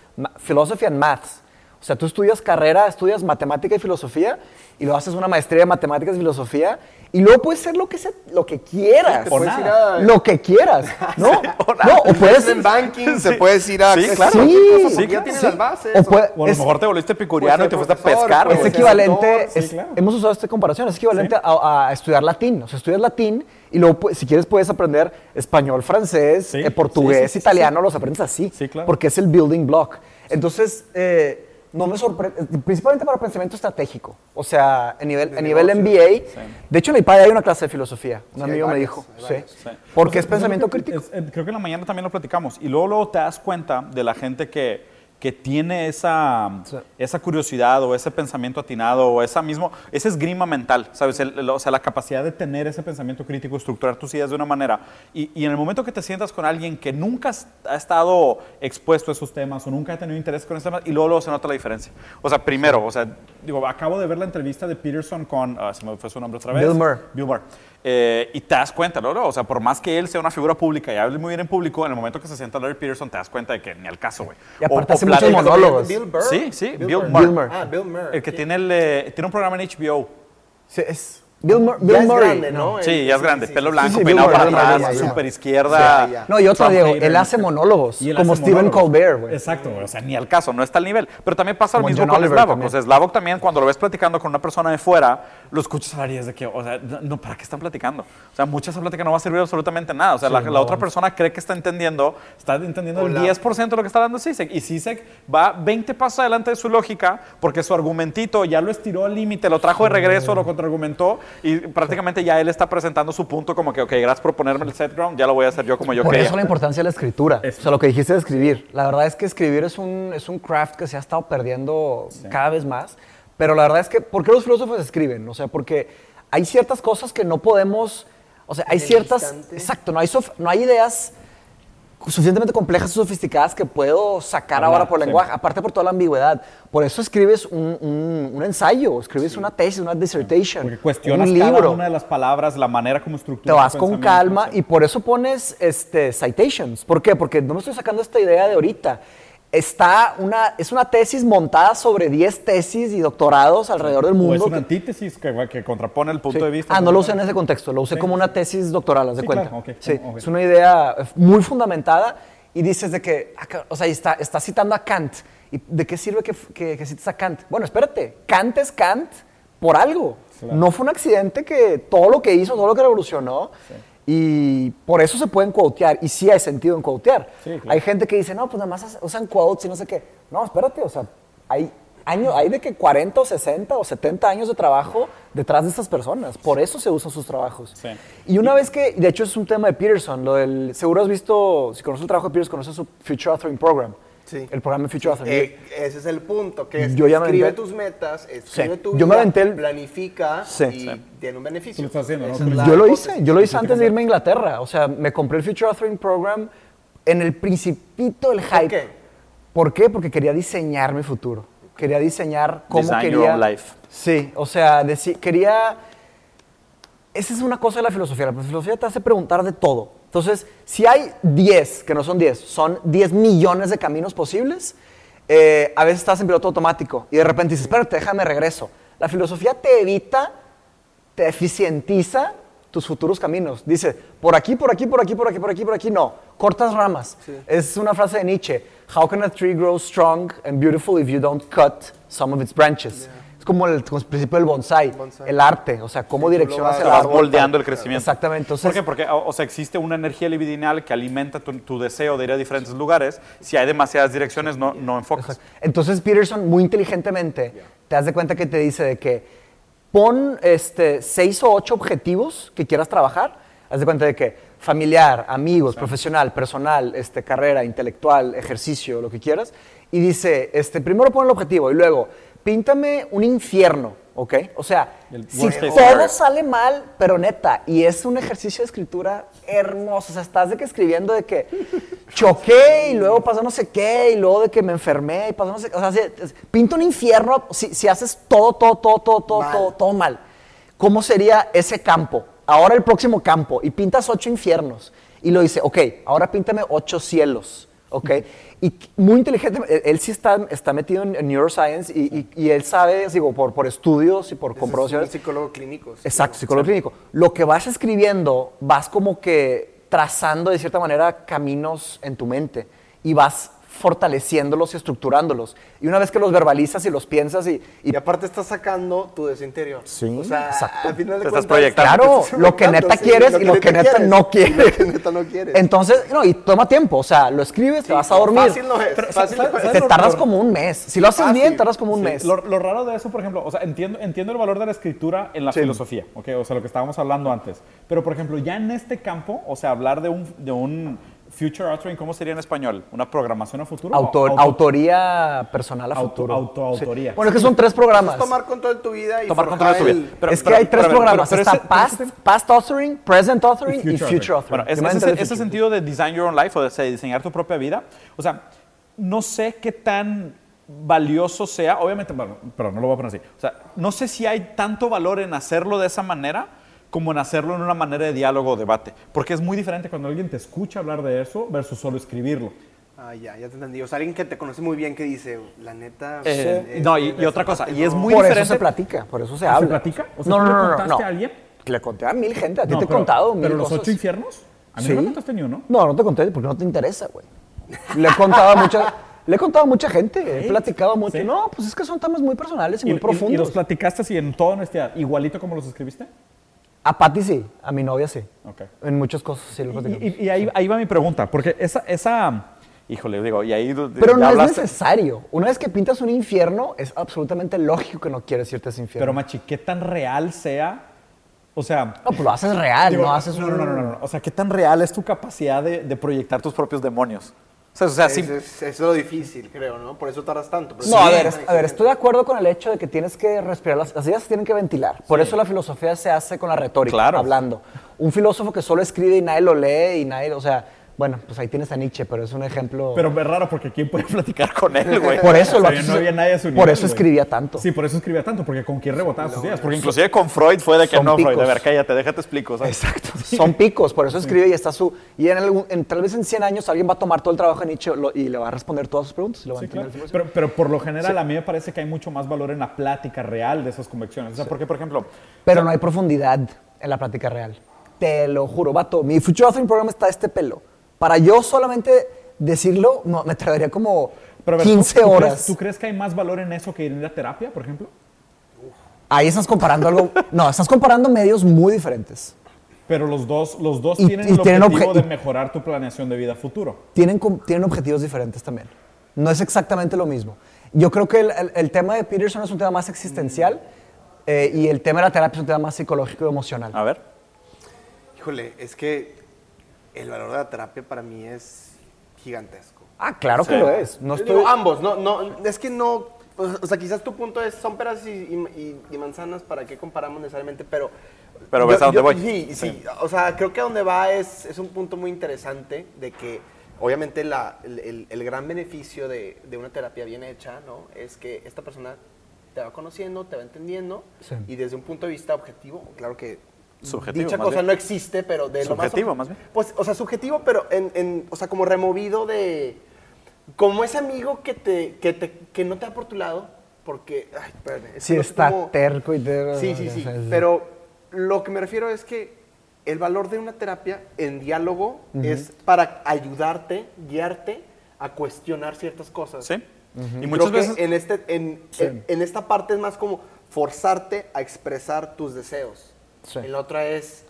[SPEAKER 1] Philosophy and Maths. O sea, tú estudias carrera, estudias matemática y filosofía, y luego haces una maestría de matemáticas y filosofía, y luego puedes ser lo que, se- lo que quieras.
[SPEAKER 3] Puedes
[SPEAKER 2] nada.
[SPEAKER 3] ir a-
[SPEAKER 1] Lo que quieras, ¿no? no, o puedes...
[SPEAKER 3] en banking, te puedes ir a
[SPEAKER 2] Sí, claro.
[SPEAKER 1] Sí,
[SPEAKER 3] cosa, porque
[SPEAKER 1] sí,
[SPEAKER 3] ya tienes
[SPEAKER 1] sí.
[SPEAKER 3] las bases.
[SPEAKER 1] O puede-
[SPEAKER 2] O a lo
[SPEAKER 1] es-
[SPEAKER 2] mejor te volviste epicuriano y te fuiste a pescar.
[SPEAKER 1] Es equivalente,
[SPEAKER 2] sí,
[SPEAKER 1] es-
[SPEAKER 2] claro.
[SPEAKER 1] hemos usado esta comparación, es equivalente a, a estudiar latín. O sea, estudias latín y luego, pues, si quieres, puedes aprender español, francés,
[SPEAKER 2] Sí,
[SPEAKER 1] eh, portugués,
[SPEAKER 2] sí, sí, sí,
[SPEAKER 1] italiano, los aprendes así.
[SPEAKER 2] Sí, claro.
[SPEAKER 1] Porque es el building block. Entonces, eh, no me sorprende, principalmente para pensamiento estratégico. O sea, a nivel,
[SPEAKER 3] De
[SPEAKER 1] a nivel. MBA. De hecho, en IPAD hay una clase de filosofía. Un
[SPEAKER 3] Sí,
[SPEAKER 1] amigo me dijo. Sí. Porque
[SPEAKER 2] O
[SPEAKER 1] es pensamiento
[SPEAKER 2] yo creo que
[SPEAKER 1] crítico.
[SPEAKER 2] es- creo que en la mañana también lo platicamos. Y luego, luego te das cuenta de la gente que, que tiene esa,
[SPEAKER 1] Sí.
[SPEAKER 2] esa curiosidad o ese pensamiento atinado o esa mismo, ese esgrima mental, ¿sabes? El- el- o sea, la capacidad de tener ese pensamiento crítico, estructurar tus ideas de una manera. Y, y en el momento que te sientas con alguien que nunca has- ha estado expuesto a esos temas o nunca ha tenido interés con esos temas, y luego, luego se nota la diferencia. O sea, primero, o sea, digo, acabo de ver la entrevista de Peterson con, ah, se me fue su nombre otra vez.
[SPEAKER 1] Bill Maher.
[SPEAKER 2] Bill Maher. Eh, y te das cuenta, ¿no? O sea, por más que él sea una figura pública y hable muy bien en público, en el momento que se sienta Larry Peterson, te das cuenta de que ni al caso, güey.
[SPEAKER 1] Y aparte
[SPEAKER 2] O- o
[SPEAKER 1] hace muchos monólogos.
[SPEAKER 3] Bill Burr.
[SPEAKER 2] Sí, sí, Bill,
[SPEAKER 3] Burr.
[SPEAKER 2] Maher.
[SPEAKER 1] Bill Maher.
[SPEAKER 3] Ah, Bill Maher.
[SPEAKER 2] El que tiene, el, eh, tiene un programa en HBO.
[SPEAKER 1] Sí, es Bill, Mur-
[SPEAKER 3] Ya
[SPEAKER 1] Bill
[SPEAKER 3] es
[SPEAKER 1] Murray.
[SPEAKER 3] grande, ¿no?
[SPEAKER 2] Sí, ya es grande,
[SPEAKER 3] sí,
[SPEAKER 2] pelo
[SPEAKER 3] sí,
[SPEAKER 2] blanco,
[SPEAKER 1] sí, Bill
[SPEAKER 2] peinado para atrás, super izquierda.
[SPEAKER 3] Sí, ya.
[SPEAKER 1] No, y otro,
[SPEAKER 2] Trump
[SPEAKER 1] Diego,
[SPEAKER 2] hater.
[SPEAKER 1] él hace monólogos,
[SPEAKER 2] Y él
[SPEAKER 1] como
[SPEAKER 2] hace
[SPEAKER 1] Stephen
[SPEAKER 2] monólogos.
[SPEAKER 1] Colbert, güey.
[SPEAKER 2] Exacto, o sea, ni al caso, no está al nivel. Pero también pasa lo mismo
[SPEAKER 1] John
[SPEAKER 2] con
[SPEAKER 1] Oliver
[SPEAKER 2] Slavok.
[SPEAKER 1] también.
[SPEAKER 2] O sea, Slavok también, cuando lo ves platicando con una persona de fuera, lo escuchas hablar y es de que, o sea, no, ¿para qué están platicando? O sea, mucha esa plática no va a servir absolutamente nada. O sea, la, la otra persona cree que está entendiendo, está entendiendo el
[SPEAKER 3] Hola.
[SPEAKER 2] 10% de lo que está hablando Sisek. Y Sisek va 20 pasos adelante de su lógica porque su argumentito ya lo estiró al límite, lo trajo de regreso, lo contraargumentó y prácticamente ya él está presentando su punto como que, ok, gracias por ponerme el set ground, ya lo voy a hacer yo como yo
[SPEAKER 1] Por
[SPEAKER 2] quería.
[SPEAKER 1] eso la importancia de la escritura. O sea, lo que dijiste de escribir. La verdad es que escribir es un, es un craft que se ha estado perdiendo cada vez más. Pero la verdad es que, ¿por qué los filósofos escriben? O sea, porque hay ciertas cosas que no podemos. O sea, hay ciertas.
[SPEAKER 3] instante.
[SPEAKER 1] Exacto, no hay, sof- no hay ideas suficientemente complejas y sofisticadas que puedo sacar ahora por
[SPEAKER 2] sí.
[SPEAKER 1] lenguaje, aparte por toda la ambigüedad. Por eso escribes un, un- un ensayo, escribes una tesis, una dissertation,
[SPEAKER 2] Porque cuestionas
[SPEAKER 1] un
[SPEAKER 2] cada
[SPEAKER 1] libro
[SPEAKER 2] una de las palabras, la manera como
[SPEAKER 1] te
[SPEAKER 2] estructuras
[SPEAKER 1] vas
[SPEAKER 2] tu
[SPEAKER 1] con calma y por eso pones este, citations. ¿Por qué? Porque no me estoy sacando esta idea de ahorita. Está una, es una tesis montada sobre 10 tesis y doctorados alrededor del
[SPEAKER 2] O
[SPEAKER 1] mundo.
[SPEAKER 2] es una antítesis que, que contrapone el punto
[SPEAKER 1] Sí.
[SPEAKER 2] de vista.
[SPEAKER 1] Ah, no lo usé en ese contexto, lo usé
[SPEAKER 2] Sí.
[SPEAKER 1] como una tesis doctoral, haz de
[SPEAKER 2] Sí,
[SPEAKER 1] cuenta.
[SPEAKER 2] claro, ok,
[SPEAKER 1] Sí,
[SPEAKER 2] ok.
[SPEAKER 1] es una idea eh, muy fundamentada y dices de que, ah, o sea, está, está citando a Kant. ¿Y de qué sirve que, que, que cites a Kant? Bueno, espérate, Kant es Kant por algo. No fue un accidente que todo lo que hizo, todo lo que revolucionó, y por eso se pueden quotear, y sí hay sentido en quotear. Hay gente que dice, no, pues nada más usan quotes y no sé qué. No, espérate, o sea, hay, años, hay de que 40 o 60 o 70 años de trabajo detrás de estas personas. Por eso se usan sus trabajos. Y una vez que, de hecho es un tema de Peterson, lo del, seguro has visto, si conoces el trabajo de Peterson, conoces su Future Authoring Program. Sí. El programa de Future Authoring.
[SPEAKER 3] Eh, ese es el punto, que es, yo escribe tus metas, escribe tu yo me planifica y tiene un beneficio.
[SPEAKER 1] Yo lo hice, yo lo hice antes de irme a Inglaterra. O sea, me compré el Future Authoring Program en el principito del hype. ¿Por qué? ¿Por qué? Porque quería diseñar mi futuro. Quería diseñar cómo
[SPEAKER 2] Design
[SPEAKER 1] quería...
[SPEAKER 2] Your own life.
[SPEAKER 1] Sí, o sea, quería... Esa es una cosa de la filosofía. La filosofía te hace preguntar de todo. Entonces, si hay 10, que no son 10, son 10 millones de caminos posibles, eh, a veces estás en piloto automático y de repente dices, espérate, déjame regreso. La filosofía te evita, te eficientiza tus futuros caminos. Dice, por aquí, por aquí, por aquí, por aquí, por aquí, por aquí, no. Cortas ramas. Es una frase de Nietzsche. How can a tree grow strong and beautiful if you don't cut some of its branches? Como el, principio del bonsai, el arte, o sea, cómo direccionas el
[SPEAKER 2] árbol. moldeando el crecimiento.
[SPEAKER 1] Exactamente.
[SPEAKER 2] ¿Por qué? Porque, o sea, existe una energía libidinal que alimenta tu, deseo de ir a diferentes lugares. Si hay demasiadas direcciones, no, no enfocas.
[SPEAKER 1] Entonces, Peterson, muy inteligentemente, te das de cuenta que te dice de que pon este, seis o ocho objetivos que quieras trabajar. Haz de cuenta de que familiar, amigos, profesional, personal, este, carrera, intelectual, ejercicio, lo que quieras. Y dice, este, primero pon el objetivo y luego píntame un infierno, ¿ok? O sea, si todo sale mal, pero neta, y es un ejercicio de escritura hermoso, o sea, estás de que escribiendo de que choqué y luego pasó no sé qué, y luego de que me enfermé y pasó no sé qué, o sea, pinta un infierno si, si haces todo, todo, todo, todo, todo, todo, todo mal. ¿Cómo sería ese campo? Ahora el próximo campo, y pintas ocho infiernos, y lo dice, ok, ahora píntame ocho cielos, ¿ok? Y muy inteligente, él, sí está, está metido en, neuroscience y, y, él sabe, digo, por, por estudios y por comprobaciones.
[SPEAKER 3] Es un psicólogo clínico.
[SPEAKER 1] Exacto, psicólogo clínico. Lo que vas escribiendo, vas como que trazando de cierta manera caminos en tu mente y vas fortaleciéndolos y estructurándolos. Y una vez que los verbalizas y los piensas y...
[SPEAKER 3] Y, aparte estás sacando tu desinterior.
[SPEAKER 1] Sí,
[SPEAKER 3] o sea,
[SPEAKER 1] exacto.
[SPEAKER 3] Al final de
[SPEAKER 2] te estás proyectando.
[SPEAKER 1] Claro, lo que neta quieres y lo que, neta no quieres.
[SPEAKER 3] Lo que neta no quieres.
[SPEAKER 1] Entonces, no, y toma tiempo. O sea, lo escribes, te vas a dormir.
[SPEAKER 3] Fácil no es. Pero, fácil
[SPEAKER 1] Te tardas como un mes. Si lo haces bien, tardas como un mes.
[SPEAKER 2] Lo, raro de eso, por ejemplo, o sea, entiendo, entiendo el valor de la escritura en la filosofía, ¿ok? O sea, lo que estábamos hablando antes. Pero, por ejemplo, ya en este campo, o sea, hablar de un... De un Future Authoring, ¿cómo sería en español? ¿Una programación a futuro?
[SPEAKER 1] autoría personal a futuro.
[SPEAKER 2] autoautoría.
[SPEAKER 1] Bueno, es que son tres programas.
[SPEAKER 3] Es tomar control de tu vida y
[SPEAKER 2] tomar control de tu vida.
[SPEAKER 1] es que hay tres programas. Está past, past, Authoring, Present Authoring y Future, Authoring.
[SPEAKER 2] Bueno, ese, ese sentido de Design Your Own Life o de diseñar tu propia vida, o sea, no sé qué tan valioso sea, obviamente, bueno, pero no lo voy a poner así. O sea, no sé si hay tanto valor en hacerlo de esa manera como en hacerlo en una manera de diálogo o debate. Porque es muy diferente cuando alguien te escucha hablar de eso versus solo escribirlo.
[SPEAKER 3] Ah, ya, ya te entendí. O sea, alguien que te conoce muy bien que dice, la neta...
[SPEAKER 2] Eh, no, y, otra cosa, y es muy
[SPEAKER 1] por
[SPEAKER 2] diferente...
[SPEAKER 1] Por eso se platica, por eso se habla. ¿Se
[SPEAKER 2] platica?
[SPEAKER 1] O sea, no, no, no,
[SPEAKER 2] le contaste
[SPEAKER 1] a
[SPEAKER 2] alguien?
[SPEAKER 1] Le conté a mil gente, a ti te he contado mil
[SPEAKER 2] ¿Pero
[SPEAKER 1] los
[SPEAKER 2] ocho infiernos? A mí
[SPEAKER 1] ¿Sí?
[SPEAKER 2] no me contaste ni uno.
[SPEAKER 1] No, no te conté porque no te interesa, güey. Le he contado a mucha... Le he contado a mucha gente, he platicado mucho. No, pues es que son temas muy personales y, muy profundos.
[SPEAKER 2] ¿Y los platicaste así en toda honestidad, igualito como los escribiste?
[SPEAKER 1] A Patty sí, a mi novia sí. En muchas cosas sí lo
[SPEAKER 2] Y, y, ahí, ahí, va mi pregunta, porque esa, esa, híjole, digo, y ahí...
[SPEAKER 1] Pero no es necesario. Una vez que pintas un infierno, es absolutamente lógico que no quieres irte a ese infierno.
[SPEAKER 2] Pero, Machi, ¿qué tan real sea? O sea...
[SPEAKER 1] No, pues lo haces real, no haces
[SPEAKER 2] no, no, no, no, no, O sea, ¿qué tan real es tu capacidad de, de proyectar tus propios demonios? O sea,
[SPEAKER 3] es, es, es, lo difícil, creo, ¿no? Por eso tardas tanto.
[SPEAKER 1] no, a ver, a ver, estoy de acuerdo con el hecho de que tienes que respirar, las, las ideas se tienen que ventilar. Por eso la filosofía se hace con la retórica,
[SPEAKER 2] claro.
[SPEAKER 1] hablando. Un filósofo que solo escribe y nadie lo lee y nadie, o sea, bueno, pues ahí tienes a Nietzsche, pero es un ejemplo.
[SPEAKER 2] Pero es raro porque ¿quién puede platicar con él, güey?
[SPEAKER 1] Por eso lo
[SPEAKER 2] no había nadie a su
[SPEAKER 1] nivel, Por eso escribía tanto.
[SPEAKER 2] Sí, por eso escribía tanto, porque con quién rebotaba sus ideas. Porque inclusive con Freud fue de que no, Freud, de ver, cállate, déjate explico. ¿sabes?
[SPEAKER 1] Exacto. Son picos, por eso escribe y está su. Y en, algún, en, tal vez en 100 años alguien va a tomar todo el trabajo de Nietzsche y le va a responder todas sus preguntas. Y lo va
[SPEAKER 2] sí,
[SPEAKER 1] a
[SPEAKER 2] claro. pero, pero, por lo general, a mí me parece que hay mucho más valor en la plática real de esas convicciones. O sea, porque, por ejemplo.
[SPEAKER 1] Pero no hay profundidad en la plática real. Te lo juro, vato. Mi Future Authoring Program está este pelo para yo solamente decirlo, no, me tardaría como
[SPEAKER 2] Pero a ver, ¿tú-
[SPEAKER 1] 15
[SPEAKER 2] tú
[SPEAKER 1] horas.
[SPEAKER 2] crees- ¿Tú crees que hay más valor en eso que ir a terapia, por ejemplo?
[SPEAKER 1] Ahí estás comparando algo. No, estás comparando medios muy diferentes.
[SPEAKER 2] Pero los dos, los dos
[SPEAKER 1] Y-
[SPEAKER 2] tienen
[SPEAKER 1] y
[SPEAKER 2] el
[SPEAKER 1] tienen
[SPEAKER 2] objetivo
[SPEAKER 1] obje-
[SPEAKER 2] de mejorar tu planeación de vida futuro.
[SPEAKER 1] Tienen, tienen objetivos diferentes también. No es exactamente lo mismo. Yo creo que el, el- el tema de Peterson es un tema más existencial eh, y el tema de la terapia es un tema más psicológico y emocional.
[SPEAKER 2] A ver.
[SPEAKER 3] Híjole, es que el valor de la terapia para mí es gigantesco.
[SPEAKER 1] Ah, claro que lo es. No
[SPEAKER 3] Digo,
[SPEAKER 1] estoy...
[SPEAKER 3] ambos, no, no, es que no, o sea, quizás tu punto es, son peras y, y- y- y manzanas, ¿para qué comparamos necesariamente? Pero...
[SPEAKER 2] Pero ves a dónde voy.
[SPEAKER 3] Sí, sí, o sea, creo que a donde va es, es un punto muy interesante de que, obviamente, la, el, el- el gran beneficio de, de una terapia bien hecha, ¿no? Es que esta persona te va conociendo, te va entendiendo,
[SPEAKER 1] Sí.
[SPEAKER 3] y desde un punto de vista objetivo, claro que
[SPEAKER 2] Subjetivo,
[SPEAKER 3] dicha
[SPEAKER 2] más
[SPEAKER 3] cosa
[SPEAKER 2] bien.
[SPEAKER 3] no existe, pero de lo más
[SPEAKER 2] Subjetivo, más bien.
[SPEAKER 3] Pues, o sea, subjetivo, pero en, en- o sea, como removido de, como ese amigo que te, que te, que no te da por tu lado, porque, ay, espérame,
[SPEAKER 1] Sí,
[SPEAKER 3] no
[SPEAKER 1] está
[SPEAKER 3] cómo-
[SPEAKER 1] terco y terco.
[SPEAKER 3] Sí, sí, sí, pero lo que me refiero es que el valor de una terapia en diálogo es para ayudarte, guiarte a cuestionar ciertas cosas.
[SPEAKER 2] Sí. Y
[SPEAKER 3] Y
[SPEAKER 2] muchas
[SPEAKER 3] creo
[SPEAKER 2] veces.
[SPEAKER 3] que en, este, en, en, en esta parte es más como forzarte a expresar tus deseos.
[SPEAKER 1] Sí.
[SPEAKER 3] En la otra es,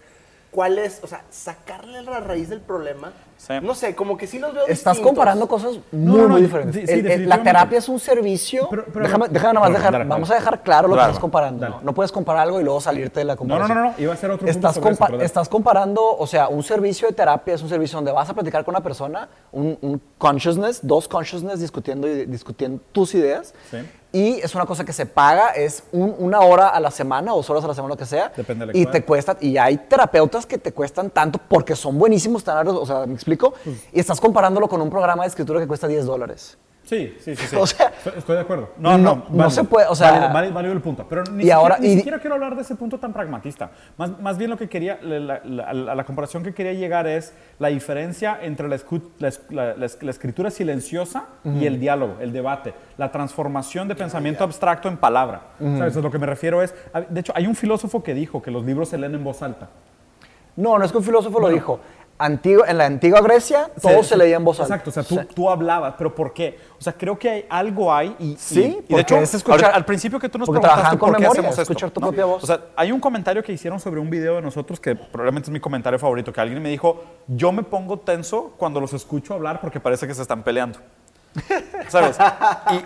[SPEAKER 3] ¿cuál es? O sea, sacarle la raíz del problema.
[SPEAKER 2] Sí.
[SPEAKER 3] No sé, como que sí los veo
[SPEAKER 1] Estás
[SPEAKER 3] distintos.
[SPEAKER 1] comparando cosas
[SPEAKER 2] No,
[SPEAKER 1] muy,
[SPEAKER 2] no, no,
[SPEAKER 1] muy diferentes.
[SPEAKER 2] sí,
[SPEAKER 1] El- el- la terapia es un servicio.
[SPEAKER 2] Pero- pero-
[SPEAKER 1] déjame, déjame nomás
[SPEAKER 2] Dale,
[SPEAKER 1] dejar,
[SPEAKER 2] dale,
[SPEAKER 1] vamos
[SPEAKER 2] dale.
[SPEAKER 1] a dejar claro lo
[SPEAKER 2] Claro.
[SPEAKER 1] que estás comparando.
[SPEAKER 2] Dale.
[SPEAKER 1] ¿no? No puedes comparar algo y luego salirte de la
[SPEAKER 2] No, no,
[SPEAKER 1] comparación.
[SPEAKER 2] no, no, iba a ser otro punto
[SPEAKER 1] Estás,
[SPEAKER 2] eso,
[SPEAKER 1] compa-
[SPEAKER 2] dale.
[SPEAKER 1] estás comparando, o sea, un servicio de terapia es un servicio donde vas a platicar con una persona, un, un consciousness, dos consciousness discutiendo, y- discutiendo tus ideas.
[SPEAKER 2] Sí.
[SPEAKER 1] Y es una cosa que se paga, es un- una hora a la semana, dos horas a la semana, lo que sea.
[SPEAKER 2] Depende de la
[SPEAKER 1] Y
[SPEAKER 2] cual.
[SPEAKER 1] te cuesta, y hay terapeutas que te cuestan tanto porque son buenísimos, tan- o sea, ¿me explico?
[SPEAKER 2] Pues
[SPEAKER 1] Y estás comparándolo con un programa de escritura que cuesta 10 dólares.
[SPEAKER 2] Sí, sí, sí. sí.
[SPEAKER 1] O sea,
[SPEAKER 2] estoy, estoy de acuerdo.
[SPEAKER 1] no- no se puede, o sea-
[SPEAKER 2] Válido, válido- válido el punto. Pero ni,
[SPEAKER 1] Y
[SPEAKER 2] siquiera,
[SPEAKER 1] ahora-
[SPEAKER 2] ni
[SPEAKER 1] y-
[SPEAKER 2] siquiera quiero hablar de ese punto tan pragmatista. Más, más bien lo que quería, la, la- la- la comparación que quería llegar es la diferencia entre la, escu- escritura silenciosa y el diálogo, el debate, la transformación de pensamiento abstracto en palabra. ¿Sabes? A lo que me refiero es, de hecho, hay un filósofo que dijo que los libros se leen en voz alta.
[SPEAKER 1] No, no es que un filósofo lo dijo. Antigua, en la antigua Grecia, todo se, leía en voz alta.
[SPEAKER 2] Exacto, o sea, tú,
[SPEAKER 1] Sí.
[SPEAKER 2] tú hablabas, pero ¿por qué? O sea, creo que hay, algo hay y,
[SPEAKER 1] Sí,
[SPEAKER 2] y- de hecho,
[SPEAKER 1] es escuchar-
[SPEAKER 2] al principio que tú nos preguntaste
[SPEAKER 1] con
[SPEAKER 2] por qué
[SPEAKER 1] memoria,
[SPEAKER 2] hacemos esto,
[SPEAKER 1] escuchar tu
[SPEAKER 2] ¿no?
[SPEAKER 1] propia voz.
[SPEAKER 2] O sea, hay un comentario que hicieron sobre un video de nosotros que probablemente es mi comentario favorito, que alguien me dijo, yo me pongo tenso cuando los escucho hablar porque parece que se están peleando. ¿Sabes?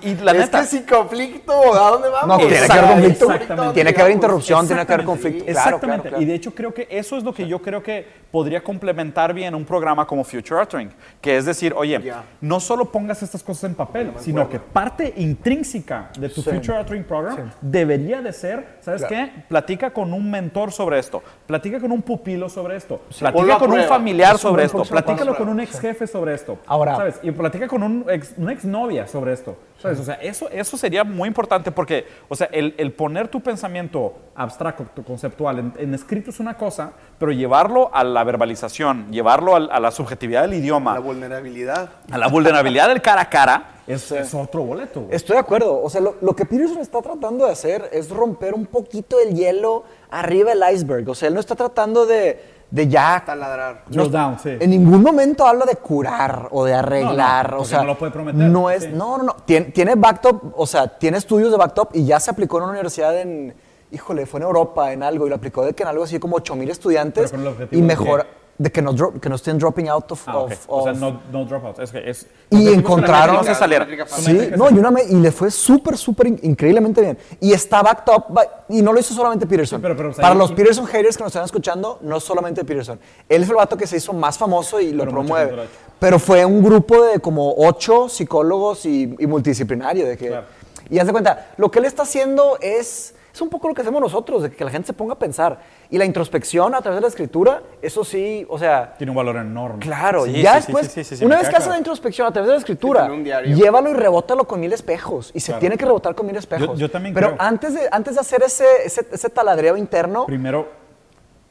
[SPEAKER 2] Y, y la
[SPEAKER 3] es
[SPEAKER 2] neta...
[SPEAKER 3] que sin conflicto, ¿a dónde vamos?
[SPEAKER 1] No, tiene que haber conflicto. Tiene que haber interrupción, tiene que haber
[SPEAKER 2] Exactamente,
[SPEAKER 1] conflicto. Claro, claro,
[SPEAKER 2] Exactamente.
[SPEAKER 1] claro.
[SPEAKER 2] Y de hecho creo que eso es lo que yo creo que podría complementar bien un programa como Future Authoring, que es decir, oye, no solo pongas estas cosas en papel, sino que parte intrínseca de tu
[SPEAKER 1] Sí.
[SPEAKER 2] Future Authoring Program debería de ser, ¿sabes qué? Platica con un mentor sobre esto, platica con un pupilo sobre esto, platica con un familiar sobre esto, platícalo con un ex jefe sobre esto,
[SPEAKER 1] Ahora-
[SPEAKER 2] ¿sabes? Y platica con un ex, una exnovia sobre esto. ¿sabes? O sea, eso, eso sería muy importante porque, o sea, el, el poner tu pensamiento abstracto, tu conceptual en, en escrito es una cosa, pero llevarlo a la verbalización, llevarlo a, la subjetividad del idioma,
[SPEAKER 3] La vulnerabilidad.
[SPEAKER 2] a la vulnerabilidad del cara a cara, es, es otro boleto. güey.
[SPEAKER 1] Estoy de acuerdo. O sea, lo, lo que Peterson está tratando de hacer es romper un poquito el hielo arriba del iceberg. O sea, él no está tratando de, de ya...
[SPEAKER 3] Taladrar.
[SPEAKER 2] Drill down, sí.
[SPEAKER 1] En ningún momento habla de curar o de arreglar.
[SPEAKER 2] No, no,
[SPEAKER 1] o sea,
[SPEAKER 2] no lo puede prometer,
[SPEAKER 1] No es,
[SPEAKER 2] sí.
[SPEAKER 1] no, no, no. Tiene, tiene backtop, o sea, tiene estudios de backtop y ya se aplicó en una universidad en, híjole, fue en Europa, en algo, y lo aplicó de que en algo así como 8 mil estudiantes
[SPEAKER 2] Pero con el objetivo
[SPEAKER 1] y mejora,
[SPEAKER 2] qué?
[SPEAKER 1] De que no, dro- que no estén dropping out of,
[SPEAKER 2] Ah, ok.
[SPEAKER 1] of-
[SPEAKER 2] O sea,
[SPEAKER 1] of-
[SPEAKER 2] no, no dropouts. Es que es,
[SPEAKER 1] y encontraron
[SPEAKER 2] no se saliera.
[SPEAKER 1] Sí, no, y, una y le fue súper, súper in- increíblemente bien. Y está backed up, by- y no lo hizo solamente Peterson.
[SPEAKER 2] Sí, pero- pero, o sea,
[SPEAKER 1] Para los Peterson haters que nos están escuchando, no solamente Peterson. Él es el vato que se hizo más famoso y lo promueve.
[SPEAKER 2] lo.
[SPEAKER 1] Pero fue un grupo de como ocho psicólogos y, y multidisciplinario. De que,
[SPEAKER 2] Claro.
[SPEAKER 1] Y haz de cuenta, lo que él está haciendo es, es un poco lo que hacemos nosotros, de que la gente se ponga a pensar. Y la introspección a través de la escritura, eso sí, o sea,
[SPEAKER 2] Tiene un valor enorme.
[SPEAKER 1] Claro,
[SPEAKER 2] Sí,
[SPEAKER 1] ya
[SPEAKER 2] sí,
[SPEAKER 1] después,
[SPEAKER 2] sí, sí, sí,
[SPEAKER 1] una vez que haces la
[SPEAKER 2] claro.
[SPEAKER 1] introspección a través de la escritura, llévalo y rebótalo con mil espejos. Y se tiene que rebotar con mil espejos.
[SPEAKER 2] yo también
[SPEAKER 1] Pero
[SPEAKER 2] creo.
[SPEAKER 1] antes de, antes de hacer ese, ese, ese taladreo interno,
[SPEAKER 2] Primero,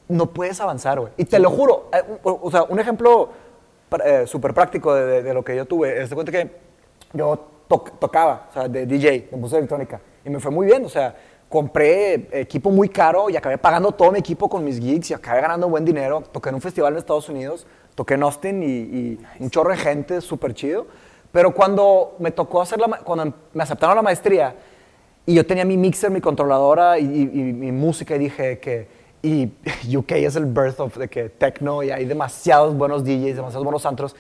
[SPEAKER 1] no puedes avanzar, güey. Y te lo juro, eh, o, o sea, un ejemplo eh, súper práctico de, de- de lo que yo tuve, es de cuenta que yo toc- tocaba, o sea, de DJ, de música electrónica, y me fue muy bien, o sea, compré equipo muy caro y acabé pagando todo mi equipo con mis gigs y acabé ganando buen dinero. Toqué en un festival en Estados Unidos, toqué en Austin y, y un chorro de gente, súper chido. Pero cuando me tocó hacer la, ma- cuando me aceptaron la maestría y yo tenía mi mixer, mi controladora y, y- y mi música y dije que y UK es el birth of de que techno y hay demasiados buenos DJs, demasiados buenos antros.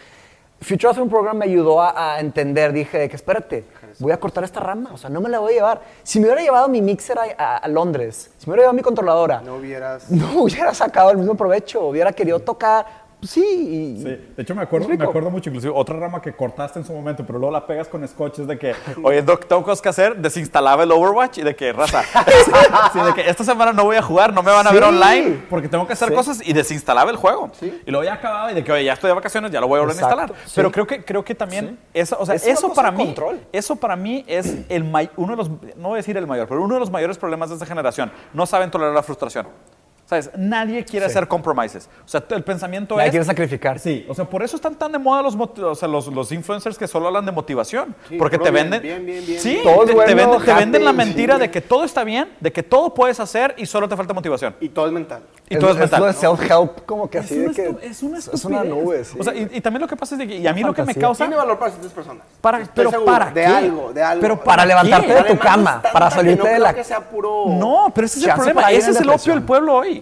[SPEAKER 1] Future Film Program me ayudó a, a entender, dije de que espérate, voy a cortar esta rama, o sea, no me la voy a llevar. Si me hubiera llevado mi mixer a, a- a Londres, si me hubiera llevado mi controladora,
[SPEAKER 3] No hubieras...
[SPEAKER 1] no hubiera sacado el mismo provecho, hubiera querido tocar, pues sí,
[SPEAKER 2] Sí, de hecho me acuerdo,
[SPEAKER 1] ¿Me
[SPEAKER 2] acuerdo mucho, inclusive otra rama que cortaste en su momento, pero luego la pegas con scotches de que, oye, Doc, tengo cosas que hacer, desinstalaba el Overwatch y de que, raza, sí, de que esta semana no voy a jugar, no me van a ver
[SPEAKER 1] Sí.
[SPEAKER 2] online porque tengo que hacer cosas y desinstalaba el juego. Y luego ya acababa y de que, oye, ya estoy de vacaciones, ya lo voy a volver a instalar. Pero creo que, creo que también, eso, o sea,
[SPEAKER 1] Es
[SPEAKER 2] eso para mí,
[SPEAKER 1] control.
[SPEAKER 2] eso para mí es el uno de los, no voy a decir el mayor, pero uno de los mayores problemas de esta generación. No saben tolerar la frustración. ¿Sabes? Nadie quiere hacer compromises. O sea, el pensamiento
[SPEAKER 1] nadie
[SPEAKER 2] es...
[SPEAKER 1] quiere sacrificar.
[SPEAKER 2] Sí, o sea, por eso están tan de moda los, moti- o sea, los, los influencers que solo hablan de motivación.
[SPEAKER 3] Sí,
[SPEAKER 2] porque te venden.
[SPEAKER 3] bien, bien, bien,
[SPEAKER 2] sí.
[SPEAKER 1] Todo es
[SPEAKER 2] te, te
[SPEAKER 1] bueno,
[SPEAKER 2] venden, te venden la
[SPEAKER 1] sí.
[SPEAKER 2] mentira de que todo está bien, de que todo puedes hacer y solo te falta motivación.
[SPEAKER 3] Y todo es mental.
[SPEAKER 2] Y todo es mental.
[SPEAKER 1] lo de self-help, como que así de
[SPEAKER 2] una
[SPEAKER 1] que.
[SPEAKER 2] es una
[SPEAKER 1] Es una nube, sí.
[SPEAKER 2] O sea, y, y también lo que pasa es de que, y a mí lo que me causa.
[SPEAKER 3] Tiene valor para ciertas personas.
[SPEAKER 2] Para-
[SPEAKER 3] Estoy
[SPEAKER 2] pero
[SPEAKER 3] seguro,
[SPEAKER 2] ¿para
[SPEAKER 3] de
[SPEAKER 2] qué?
[SPEAKER 3] algo, de algo.
[SPEAKER 1] Pero para levantarte de tu cama,
[SPEAKER 3] es
[SPEAKER 1] para salirte
[SPEAKER 3] no
[SPEAKER 1] de la.
[SPEAKER 3] que sea puro...
[SPEAKER 2] No, pero ese es el problema. Ese es el opio del pueblo hoy.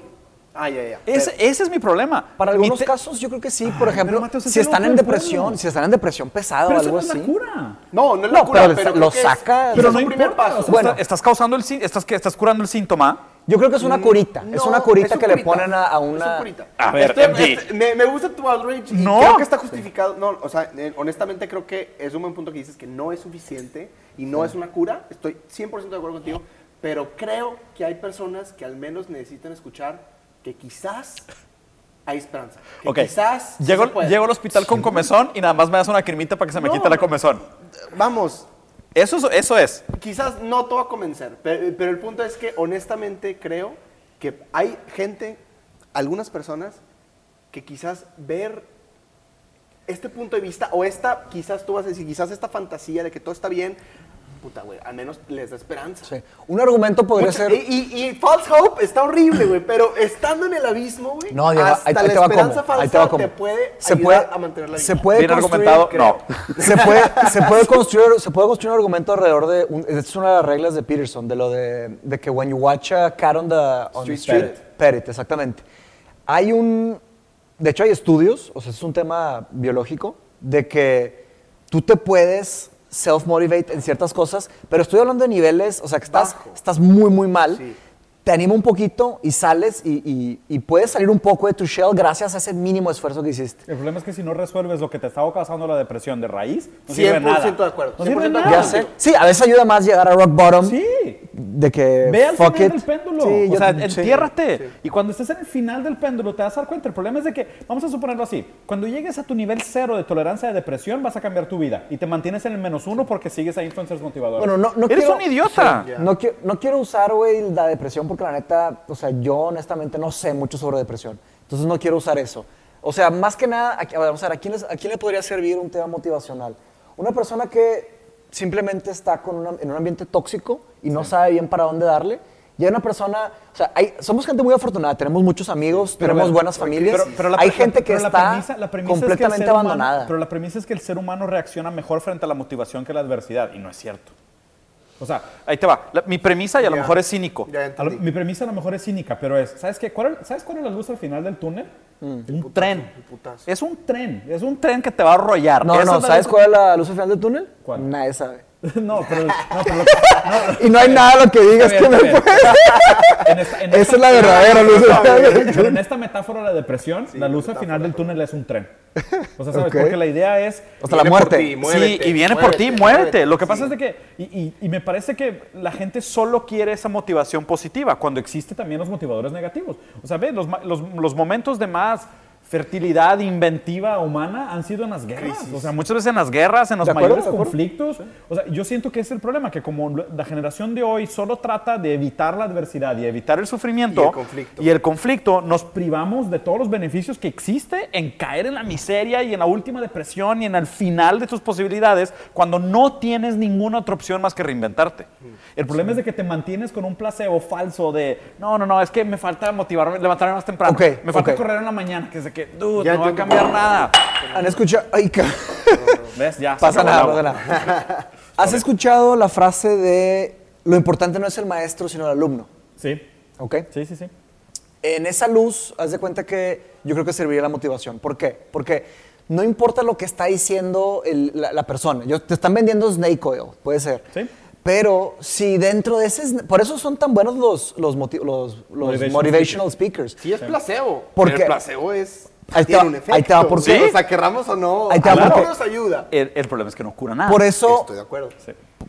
[SPEAKER 3] Ah, ya, ya.
[SPEAKER 2] Ese,
[SPEAKER 3] Pero-
[SPEAKER 2] ese es mi problema.
[SPEAKER 1] Para algunos
[SPEAKER 2] te-
[SPEAKER 1] casos, yo creo que sí. Por ejemplo,
[SPEAKER 2] Mateo,
[SPEAKER 1] si
[SPEAKER 2] es
[SPEAKER 1] están en depresión,
[SPEAKER 2] pueblo.
[SPEAKER 1] si están en depresión pesada o
[SPEAKER 2] pero eso
[SPEAKER 1] algo
[SPEAKER 2] no es
[SPEAKER 1] así.
[SPEAKER 2] la cura.
[SPEAKER 3] No, no es la
[SPEAKER 1] No,
[SPEAKER 3] cura,
[SPEAKER 1] pero
[SPEAKER 3] pero,
[SPEAKER 1] lo
[SPEAKER 3] es-
[SPEAKER 1] saca-
[SPEAKER 2] Pero
[SPEAKER 3] es
[SPEAKER 2] no
[SPEAKER 3] un primer paso.
[SPEAKER 2] o sea,
[SPEAKER 1] Bueno.
[SPEAKER 2] estás, causando el sí- estás, que estás curando el síntoma.
[SPEAKER 1] Yo creo que es una curita. es
[SPEAKER 3] No,
[SPEAKER 1] una curita
[SPEAKER 3] es un
[SPEAKER 1] que le
[SPEAKER 3] curita.
[SPEAKER 1] ponen a, a
[SPEAKER 3] Es un
[SPEAKER 1] una.
[SPEAKER 3] curita.
[SPEAKER 2] A ver, MD.
[SPEAKER 3] este- me, me gusta tu outrage y
[SPEAKER 2] No.
[SPEAKER 3] creo que está justificado. No, o sea, eh, honestamente creo que es un buen punto que dices que no es suficiente y no es una cura. Estoy 100% de acuerdo contigo, pero creo que hay personas que al menos necesitan escuchar que quizás hay esperanza. Que
[SPEAKER 2] Ok.
[SPEAKER 3] quizás sí
[SPEAKER 2] llego,
[SPEAKER 3] se puede.
[SPEAKER 2] llego al hospital con comezón y nada más me das una cremita para que se me
[SPEAKER 3] No.
[SPEAKER 2] quite la comezón.
[SPEAKER 3] Vamos,
[SPEAKER 2] Eso, es- eso es.
[SPEAKER 3] quizás no te va a convencer, pero, pero el punto es que honestamente creo que hay gente, algunas personas, que quizás ver este punto de vista o esta, quizás tú vas a decir, quizás esta fantasía de que todo está bien, puta, güey, al menos les da esperanza.
[SPEAKER 1] Sí. Un argumento podría
[SPEAKER 3] Mucha-
[SPEAKER 1] ser.
[SPEAKER 3] y, y- y false hope está horrible, güey, pero estando en el abismo, güey,
[SPEAKER 1] No, Diego,
[SPEAKER 3] hasta
[SPEAKER 1] ahí, ahí
[SPEAKER 3] la
[SPEAKER 1] te va
[SPEAKER 3] esperanza
[SPEAKER 1] como. Ahí te
[SPEAKER 3] falsa
[SPEAKER 1] va como.
[SPEAKER 3] te puede
[SPEAKER 1] se
[SPEAKER 3] ayudar
[SPEAKER 1] puede,
[SPEAKER 3] a mantener la vida.
[SPEAKER 1] Se puede
[SPEAKER 2] Bien
[SPEAKER 1] construir,
[SPEAKER 2] argumentado,
[SPEAKER 3] creo.
[SPEAKER 2] no.
[SPEAKER 1] Se puede, se, puede construir, se puede construir un argumento alrededor de. Un, esta es una de las reglas de Peterson, de lo de, de que when you watch a cat on the, on the
[SPEAKER 3] Street,
[SPEAKER 1] street, exactamente. Hay un. De hecho, hay estudios, o sea, es un tema biológico, de que tú te puedes self-motivate en ciertas cosas, pero estoy hablando de niveles, o sea, que estás,
[SPEAKER 3] Bajo.
[SPEAKER 1] estás muy, muy mal.
[SPEAKER 3] Sí.
[SPEAKER 1] Te anima un poquito y sales y, y- y puedes salir un poco de tu shell gracias a ese mínimo esfuerzo que hiciste.
[SPEAKER 2] El problema es que si no resuelves lo que te estaba causando la depresión de raíz, no sirve
[SPEAKER 3] 100%
[SPEAKER 2] nada.
[SPEAKER 3] de acuerdo,
[SPEAKER 2] No sirve
[SPEAKER 3] 100% de
[SPEAKER 2] nada.
[SPEAKER 3] acuerdo.
[SPEAKER 1] Ya sé. Sí, a veces ayuda más llegar a rock bottom.
[SPEAKER 2] Sí.
[SPEAKER 1] De que.
[SPEAKER 2] Ve al
[SPEAKER 1] fuck
[SPEAKER 2] final
[SPEAKER 1] it.
[SPEAKER 2] del péndulo.
[SPEAKER 1] Sí,
[SPEAKER 2] o
[SPEAKER 1] yo-
[SPEAKER 2] sea,
[SPEAKER 1] sí.
[SPEAKER 2] entiérrate. Y cuando estés en el final del péndulo te vas a dar cuenta. El problema es de que, vamos a suponerlo así, cuando llegues a tu nivel cero de tolerancia de depresión vas a cambiar tu vida y te mantienes en el menos uno porque sigues a influencers motivadores.
[SPEAKER 1] Bueno, no, no
[SPEAKER 2] Eres
[SPEAKER 1] quiero,
[SPEAKER 2] un idiota.
[SPEAKER 3] Sí, ya.
[SPEAKER 1] No, quiero, no quiero usar, güey, la depresión porque la neta, o sea, yo honestamente no sé mucho sobre depresión. Entonces no quiero usar eso. O sea, más que nada, a, vamos a ver, ¿a quién, les- ¿a quién le podría servir un tema motivacional? Una persona que simplemente está con una- en un ambiente tóxico y no sabe bien para dónde darle. Y hay una persona, o sea, hay- somos gente muy afortunada, tenemos muchos amigos,
[SPEAKER 2] Pero
[SPEAKER 1] tenemos
[SPEAKER 2] ver,
[SPEAKER 1] buenas familias.
[SPEAKER 2] Pero- pero la-
[SPEAKER 1] hay gente que
[SPEAKER 2] pero la
[SPEAKER 1] está
[SPEAKER 2] premisa- la premisa es que
[SPEAKER 1] completamente
[SPEAKER 2] ser humano-
[SPEAKER 1] abandonada.
[SPEAKER 2] pero la premisa es que el ser humano reacciona mejor frente a la motivación que a la adversidad, y no es cierto. O sea, ahí te va. La- mi premisa, y a lo mejor es cínico. Lo- mi premisa a lo mejor es cínica, pero es, ¿sabes qué? ¿Cuál, ¿Sabes cuál es la luz al final del túnel? Un
[SPEAKER 3] putazo,
[SPEAKER 2] tren. Es un tren. Es un tren que te va a arrollar.
[SPEAKER 1] no, no, ¿sabes cuál es la luz al final del túnel?
[SPEAKER 2] ¿Cuál?
[SPEAKER 1] Nadie sabe.
[SPEAKER 2] no, pero, no, pero lo que- no,
[SPEAKER 1] Y no hay nada lo que digas que me puede.
[SPEAKER 2] bien. En esta- en
[SPEAKER 1] Esa es la verdadera luz.
[SPEAKER 2] Pero en esta metáfora de la depresión, la luz al final del túnel es un tren. O sea, ¿sabes? Porque la idea es...
[SPEAKER 1] Hasta la
[SPEAKER 3] Viene por
[SPEAKER 1] muerte.
[SPEAKER 3] ti, muévete,
[SPEAKER 2] sí, y viene por ti,
[SPEAKER 3] muévete,
[SPEAKER 2] muévete.
[SPEAKER 3] muévete,
[SPEAKER 2] Lo que
[SPEAKER 3] sí.
[SPEAKER 2] pasa es de que, y, y- y me parece que la gente solo quiere esa motivación positiva, cuando existe también los motivadores negativos. O sea, ve, los, los, los momentos de más fertilidad inventiva humana han sido en las guerras. O sea, muchas veces en las guerras, en los
[SPEAKER 1] acuerdo,
[SPEAKER 2] mayores conflictos. O sea, yo siento que ese es el problema, que como la generación de hoy solo trata de evitar la adversidad y evitar el sufrimiento
[SPEAKER 3] Y el conflicto.
[SPEAKER 2] y el conflicto, nos privamos de todos los beneficios que existe en caer en la miseria y en la última depresión y en el final de tus posibilidades cuando no tienes ninguna otra opción más que reinventarte. El problema es de que te mantienes con un placebo falso de, no, no, no, es que me falta motivarme, levantarme más temprano.
[SPEAKER 1] Ok,
[SPEAKER 2] me falta
[SPEAKER 1] ok.
[SPEAKER 2] correr en la mañana, que es de que, dude,
[SPEAKER 3] Ya
[SPEAKER 2] no va a cambiar nada.
[SPEAKER 1] ¿Han escuchado? Ay, ca-
[SPEAKER 2] ¿Ves? Ya.
[SPEAKER 1] pasa nada, pasa nada. ¿Has escuchado la frase de lo importante no es el maestro, sino el alumno?
[SPEAKER 2] Sí,
[SPEAKER 1] ¿Ok?
[SPEAKER 2] sí, sí, sí.
[SPEAKER 1] En esa luz, haz de cuenta que yo creo que serviría la motivación. ¿Por qué? Porque no importa lo que está diciendo el- la, la persona. Yo, te están vendiendo snake oil, puede ser.
[SPEAKER 2] Sí.
[SPEAKER 1] Pero si dentro de ese... Por eso son tan buenos los, los, moti- los, los
[SPEAKER 2] Motivational
[SPEAKER 1] motivational, speakers.
[SPEAKER 3] Sí es placebo,
[SPEAKER 1] ¿Por
[SPEAKER 3] pero
[SPEAKER 1] qué?
[SPEAKER 3] el placebo es...
[SPEAKER 1] Ahí te
[SPEAKER 3] tiene un efecto.
[SPEAKER 1] ahí te va, ¿por
[SPEAKER 2] qué?
[SPEAKER 3] O sea, querramos o no,
[SPEAKER 1] Ahí te va, porque-
[SPEAKER 3] nos ayuda.
[SPEAKER 2] El, el problema es que no cura nada.
[SPEAKER 1] Por eso...
[SPEAKER 3] Estoy de acuerdo.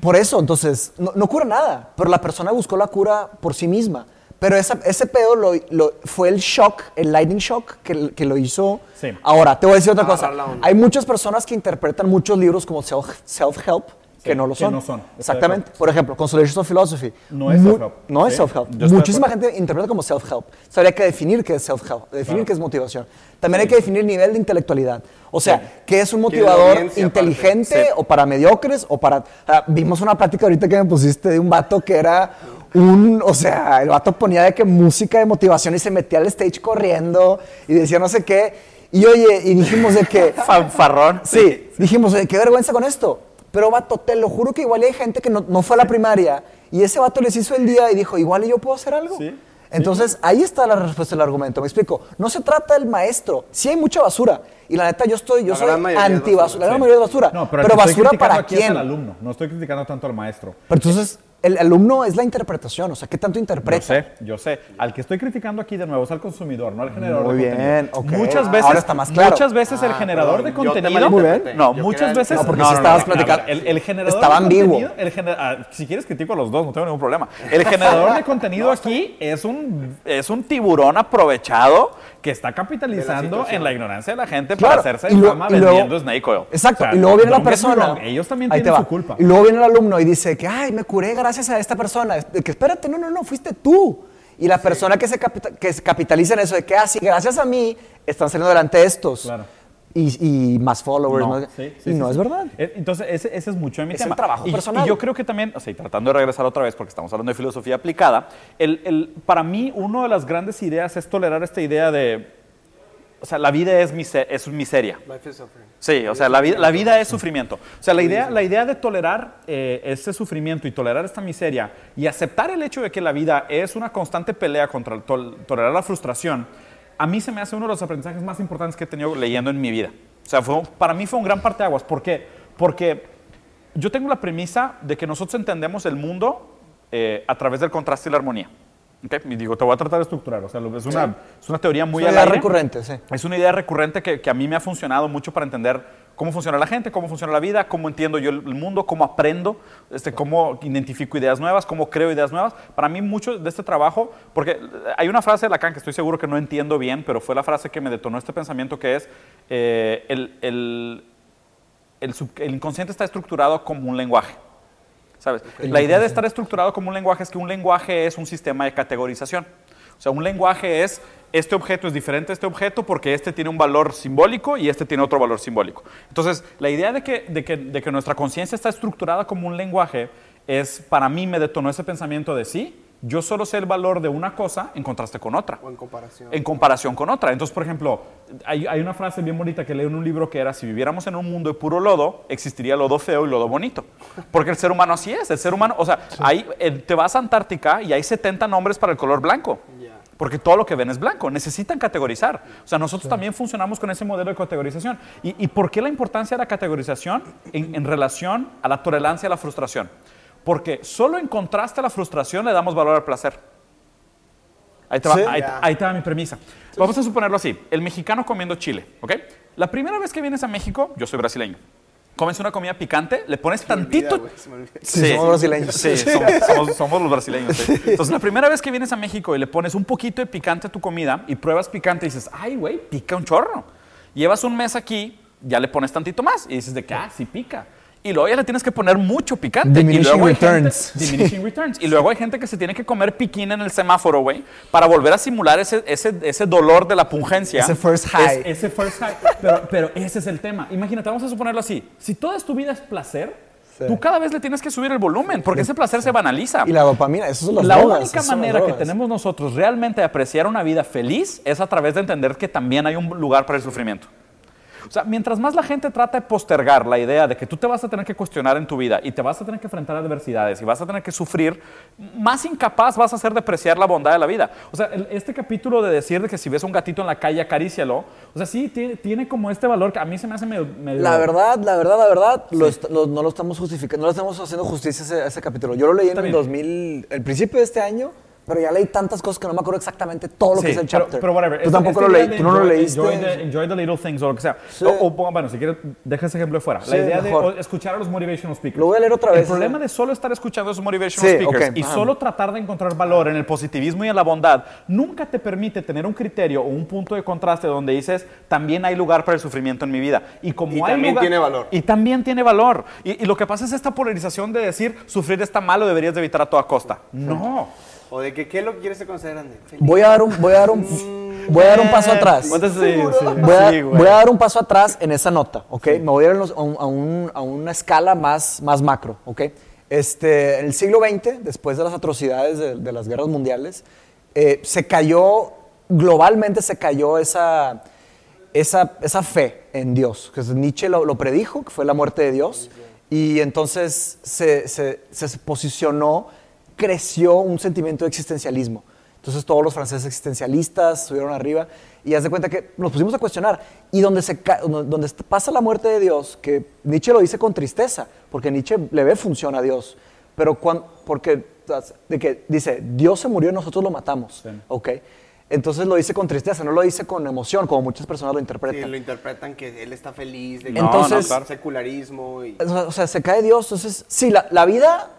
[SPEAKER 1] Por eso, entonces, no, no cura nada, pero la persona buscó la cura por sí misma. Pero esa- ese pedo lo, lo- fue el shock, el lightning shock que, que lo hizo.
[SPEAKER 2] Sí.
[SPEAKER 1] Ahora, te voy a decir otra
[SPEAKER 3] Agarrar
[SPEAKER 1] cosa. Hay muchas personas que interpretan muchos libros como self- self-help, que no lo
[SPEAKER 2] que
[SPEAKER 1] son.
[SPEAKER 2] no son. De
[SPEAKER 1] Exactamente. Por ejemplo, Consolations of Philosophy.
[SPEAKER 2] No es self-help.
[SPEAKER 1] No es
[SPEAKER 2] Sí,
[SPEAKER 1] self-help.
[SPEAKER 2] de
[SPEAKER 1] Muchísima gente interpreta como self-help. So, habría que definir qué es self-help, definir
[SPEAKER 2] Claro.
[SPEAKER 1] qué es motivación. También hay que definir el nivel de intelectualidad. O sea,
[SPEAKER 2] Sí.
[SPEAKER 1] qué es un
[SPEAKER 3] ¿Quién es la
[SPEAKER 1] motivador inteligente
[SPEAKER 2] Sí.
[SPEAKER 1] o para mediocres o para... vimos una plática ahorita que me pusiste de un vato que era un... O sea, el vato ponía de que música de motivación y se metía al stage corriendo y decía no sé qué. Y oye, y dijimos de que...
[SPEAKER 2] Fanfarrón.
[SPEAKER 1] Sí, dijimos, oye, qué vergüenza con esto. Pero vato, te lo juro que igual hay gente que no, no fue a la primaria y ese vato les hizo el día y dijo, igual yo puedo hacer algo.
[SPEAKER 2] Sí,
[SPEAKER 1] Entonces, ahí está la respuesta del argumento. Me explico. No se trata del maestro. Sí hay mucha basura. Y la neta, yo estoy, yo
[SPEAKER 3] La
[SPEAKER 1] soy
[SPEAKER 3] gran mayoría es
[SPEAKER 1] anti-basura.
[SPEAKER 3] basura,
[SPEAKER 1] La gran
[SPEAKER 2] Sí.
[SPEAKER 1] mayoría es basura.
[SPEAKER 2] No, pero,
[SPEAKER 1] basura
[SPEAKER 2] criticando
[SPEAKER 1] para quién.
[SPEAKER 2] al alumno. No estoy criticando tanto al maestro.
[SPEAKER 1] Pero entonces, el alumno es la interpretación. O sea, ¿qué tanto interpreta?
[SPEAKER 2] Yo sé, yo sé. Al que estoy criticando aquí de nuevo es al consumidor, no al generador
[SPEAKER 1] Muy
[SPEAKER 2] de
[SPEAKER 1] bien,
[SPEAKER 2] contenido.
[SPEAKER 1] ok.
[SPEAKER 2] Muchas veces,
[SPEAKER 1] Ahora está más claro.
[SPEAKER 2] muchas veces el
[SPEAKER 3] Ah,
[SPEAKER 2] generador de contenido.
[SPEAKER 3] malinterpreté.
[SPEAKER 2] No,
[SPEAKER 3] Yo
[SPEAKER 2] muchas veces.
[SPEAKER 1] No, porque
[SPEAKER 2] no, no,
[SPEAKER 1] estabas
[SPEAKER 2] no, ver,
[SPEAKER 1] platicando.
[SPEAKER 2] El, el generador
[SPEAKER 1] Estaba ambiguo.
[SPEAKER 2] contenido, el gener- ah, si quieres critico a los dos, no tengo ningún problema. El generador de contenido aquí es un, es un tiburón aprovechado que está capitalizando
[SPEAKER 3] situación.
[SPEAKER 2] en la ignorancia de la gente
[SPEAKER 1] Claro,
[SPEAKER 2] para hacerse
[SPEAKER 1] y
[SPEAKER 2] fama vendiendo snake oil.
[SPEAKER 1] Exacto.
[SPEAKER 2] O sea,
[SPEAKER 1] y luego viene la persona.
[SPEAKER 2] Ellos también
[SPEAKER 1] Ahí te
[SPEAKER 2] tienen
[SPEAKER 1] va.
[SPEAKER 2] su culpa.
[SPEAKER 1] Y luego viene el alumno y dice que, ay, me curé gracias a esta persona. De que espérate, no, no, no, fuiste tú. Y la persona que se, capita- que se capitaliza en eso de que, ah, sí, gracias a mí están saliendo adelante estos.
[SPEAKER 2] Claro.
[SPEAKER 1] Y, y más followers.
[SPEAKER 2] No,
[SPEAKER 1] más-
[SPEAKER 2] sí,
[SPEAKER 1] y
[SPEAKER 2] sí,
[SPEAKER 1] no
[SPEAKER 2] sí,
[SPEAKER 1] es
[SPEAKER 2] sí.
[SPEAKER 1] verdad.
[SPEAKER 2] Eh, Entonces, ese, ese es mucho de mi
[SPEAKER 1] Es el
[SPEAKER 2] tema.
[SPEAKER 1] trabajo
[SPEAKER 2] y,
[SPEAKER 1] personal.
[SPEAKER 2] y yo creo que también, o sea, y tratando de regresar otra vez, porque estamos hablando de filosofía aplicada, el, el- para mí, una de las grandes ideas es tolerar esta idea de, o sea, la vida es, mise- es miseria.
[SPEAKER 3] Life is suffering.
[SPEAKER 2] Sí, o sea, la, vida la vida es sufrimiento. O sea, la idea, la idea de tolerar eh, ese sufrimiento y tolerar esta miseria y aceptar el hecho de que la vida es una constante pelea contra tolerar la frustración, a mí se me hace uno de los aprendizajes más importantes que he tenido leyendo en mi vida. O sea, fue- para mí fue un gran parteaguas. ¿Por qué? Porque yo tengo la premisa de que nosotros entendemos el mundo eh, a través del contraste y la armonía. ¿Ok? Y digo, te voy a tratar de estructurar. O sea, es una, es una teoría muy
[SPEAKER 1] Es una idea recurrente, sí.
[SPEAKER 2] Es una idea recurrente que, que a mí me ha funcionado mucho para entender cómo funciona la gente, cómo funciona la vida, cómo entiendo yo el, el mundo, cómo aprendo, este, cómo identifico ideas nuevas, cómo creo ideas nuevas. Para mí mucho de este trabajo, porque hay una frase de Lacan que estoy seguro que no entiendo bien, pero fue la frase que me detonó este pensamiento que es eh, el, el- el sub- el inconsciente está estructurado como un lenguaje. ¿Sabes? La idea de estar estructurado como un lenguaje es que un lenguaje es un sistema de categorización. O sea, un lenguaje es, este objeto es diferente a este objeto porque este tiene un valor simbólico y este tiene otro valor simbólico. Entonces, la idea de que, de que, de que nuestra conciencia está estructurada como un lenguaje es, para mí, me detonó ese pensamiento de sí, yo solo sé el valor de una cosa en contraste con otra
[SPEAKER 3] O en comparación.
[SPEAKER 2] en comparación con otra. Entonces, por ejemplo, hay, hay una frase bien bonita que leí en un libro que era, si viviéramos en un mundo de puro lodo, existiría lodo feo y lodo bonito. Porque el ser humano así es, el ser humano, o sea, hay, eh, te vas a Antártica y hay 70 nombres para el color blanco. Porque todo lo que ven es blanco, necesitan categorizar. O sea, nosotros también funcionamos con ese modelo de categorización. ¿Y, y por qué la importancia de la categorización en, en relación a la tolerancia a la frustración? Porque solo en contraste a la frustración le damos valor al placer. Ahí te, va,
[SPEAKER 1] Sí.
[SPEAKER 2] ahí,
[SPEAKER 3] Ya.
[SPEAKER 2] ahí te va mi premisa. Vamos a suponerlo así. El mexicano comiendo chile, ¿ok? La primera vez que vienes a México, yo soy brasileño. comes una comida picante, le pones tantito.
[SPEAKER 3] Olvida, güey, se me olvida.
[SPEAKER 1] Sí, somos brasileños.
[SPEAKER 2] Sí, somos, somos- somos los brasileños. sí. Entonces, la primera vez que vienes a México y le pones un poquito de picante a tu comida y pruebas picante y dices, ay, güey, pica un chorro. Llevas un mes aquí, ya le pones tantito más y dices de que, ah, sí pica. Y luego ya le tienes que poner mucho picante. y
[SPEAKER 1] Diminishing
[SPEAKER 2] luego hay gente-
[SPEAKER 1] returns.
[SPEAKER 2] diminishing returns. Y luego hay gente que se tiene que comer piquín en el semáforo, güey, para volver a simular ese, ese, ese dolor de la pungencia.
[SPEAKER 1] Ese first high.
[SPEAKER 2] Es- ese first high. Pero, pero ese es el tema. Imagínate, vamos a suponerlo así. Si toda tu vida es placer,
[SPEAKER 1] Sí.
[SPEAKER 2] tú cada vez le tienes que subir el volumen, porque ese placer se banaliza.
[SPEAKER 1] Y la dopamina, eso son las
[SPEAKER 2] La
[SPEAKER 1] drogas,
[SPEAKER 2] única manera que tenemos nosotros realmente de apreciar una vida feliz es a través de entender que también hay un lugar para el sufrimiento. O sea, mientras más la gente trata de postergar la idea de que tú te vas a tener que cuestionar en tu vida y te vas a tener que enfrentar a adversidades y vas a tener que sufrir, más incapaz vas a ser de apreciar la bondad de la vida. O sea, el- este capítulo de decir de que si ves un gatito en la calle, acarícialo, o sea, sí, tiene, tiene como este valor que a mí se me hace medio... medio-
[SPEAKER 1] La verdad, la verdad, la verdad, lo est- lo- no lo estamos justificando, no lo estamos haciendo justicia a ese, a ese capítulo. Yo lo leí en el
[SPEAKER 2] bien.
[SPEAKER 1] 2000, el principio de este año, pero ya leí tantas cosas que no me acuerdo exactamente todo lo que
[SPEAKER 2] Sí,
[SPEAKER 1] es el
[SPEAKER 2] pero-
[SPEAKER 1] chapter.
[SPEAKER 2] Pero, whatever.
[SPEAKER 1] Tú tampoco lo
[SPEAKER 2] idea
[SPEAKER 1] leí,
[SPEAKER 2] de
[SPEAKER 1] tú no lo
[SPEAKER 2] enjoy-
[SPEAKER 1] leíste.
[SPEAKER 2] Enjoy the, enjoy the little things o lo que sea.
[SPEAKER 1] Sí.
[SPEAKER 2] O, o ponga- bueno, si quieres, deja ese ejemplo fuera.
[SPEAKER 1] Sí,
[SPEAKER 2] la idea
[SPEAKER 1] mejor.
[SPEAKER 2] de escuchar a los motivational speakers.
[SPEAKER 1] Lo voy a leer otra
[SPEAKER 2] El
[SPEAKER 1] vez.
[SPEAKER 2] problema de solo estar escuchando a esos motivational
[SPEAKER 1] Sí,
[SPEAKER 2] speakers
[SPEAKER 1] ok,
[SPEAKER 2] y
[SPEAKER 1] ajá.
[SPEAKER 2] solo tratar de encontrar valor en el positivismo y en la bondad nunca te permite tener un criterio o un punto de contraste donde dices también hay lugar para el sufrimiento en mi vida. Y como
[SPEAKER 3] Y
[SPEAKER 2] hay
[SPEAKER 3] también
[SPEAKER 2] lugar-
[SPEAKER 3] tiene valor.
[SPEAKER 2] Y también tiene valor. Y, y lo que pasa es esta polarización de decir sufrir está mal o deberías de evitar a toda costa. No.
[SPEAKER 3] O de que, ¿qué es lo que quieres que consideran? Feliz.
[SPEAKER 1] Voy a dar un, voy a dar un, voy a dar un paso atrás.
[SPEAKER 2] ¿Cuántas- sí, sí,
[SPEAKER 1] Voy a,
[SPEAKER 2] sí, güey.
[SPEAKER 1] voy a dar un paso atrás en esa nota, ¿ok? Me voy a ir a, un- a un- a una escala más, más macro, ¿ok? Este, en el siglo XX, después de las atrocidades de, de las guerras mundiales, eh, se cayó, globalmente se cayó esa, esa, esa fe en Dios. Que Nietzsche lo, lo predijo, que fue la muerte de Dios, y entonces se, se- se posicionó, creció un sentimiento de existencialismo. Entonces todos los franceses existencialistas estuvieron arriba y haz de cuenta que nos pusimos a cuestionar. Y donde, se ca- donde pasa la muerte de Dios, que Nietzsche lo dice con tristeza, porque Nietzsche le ve función a Dios, pero cuan- porque de que dice, Dios se murió y nosotros lo matamos.
[SPEAKER 2] Sí.
[SPEAKER 1] ¿ok? Entonces lo dice con tristeza, no lo dice con emoción, como muchas personas lo
[SPEAKER 3] Sí,
[SPEAKER 1] interpretan.
[SPEAKER 3] lo interpretan que él está feliz, de que
[SPEAKER 1] Entonces-
[SPEAKER 3] no, no, secularismo y...
[SPEAKER 1] O sea, o sea, se cae Dios. Entonces, sí, la, la vida,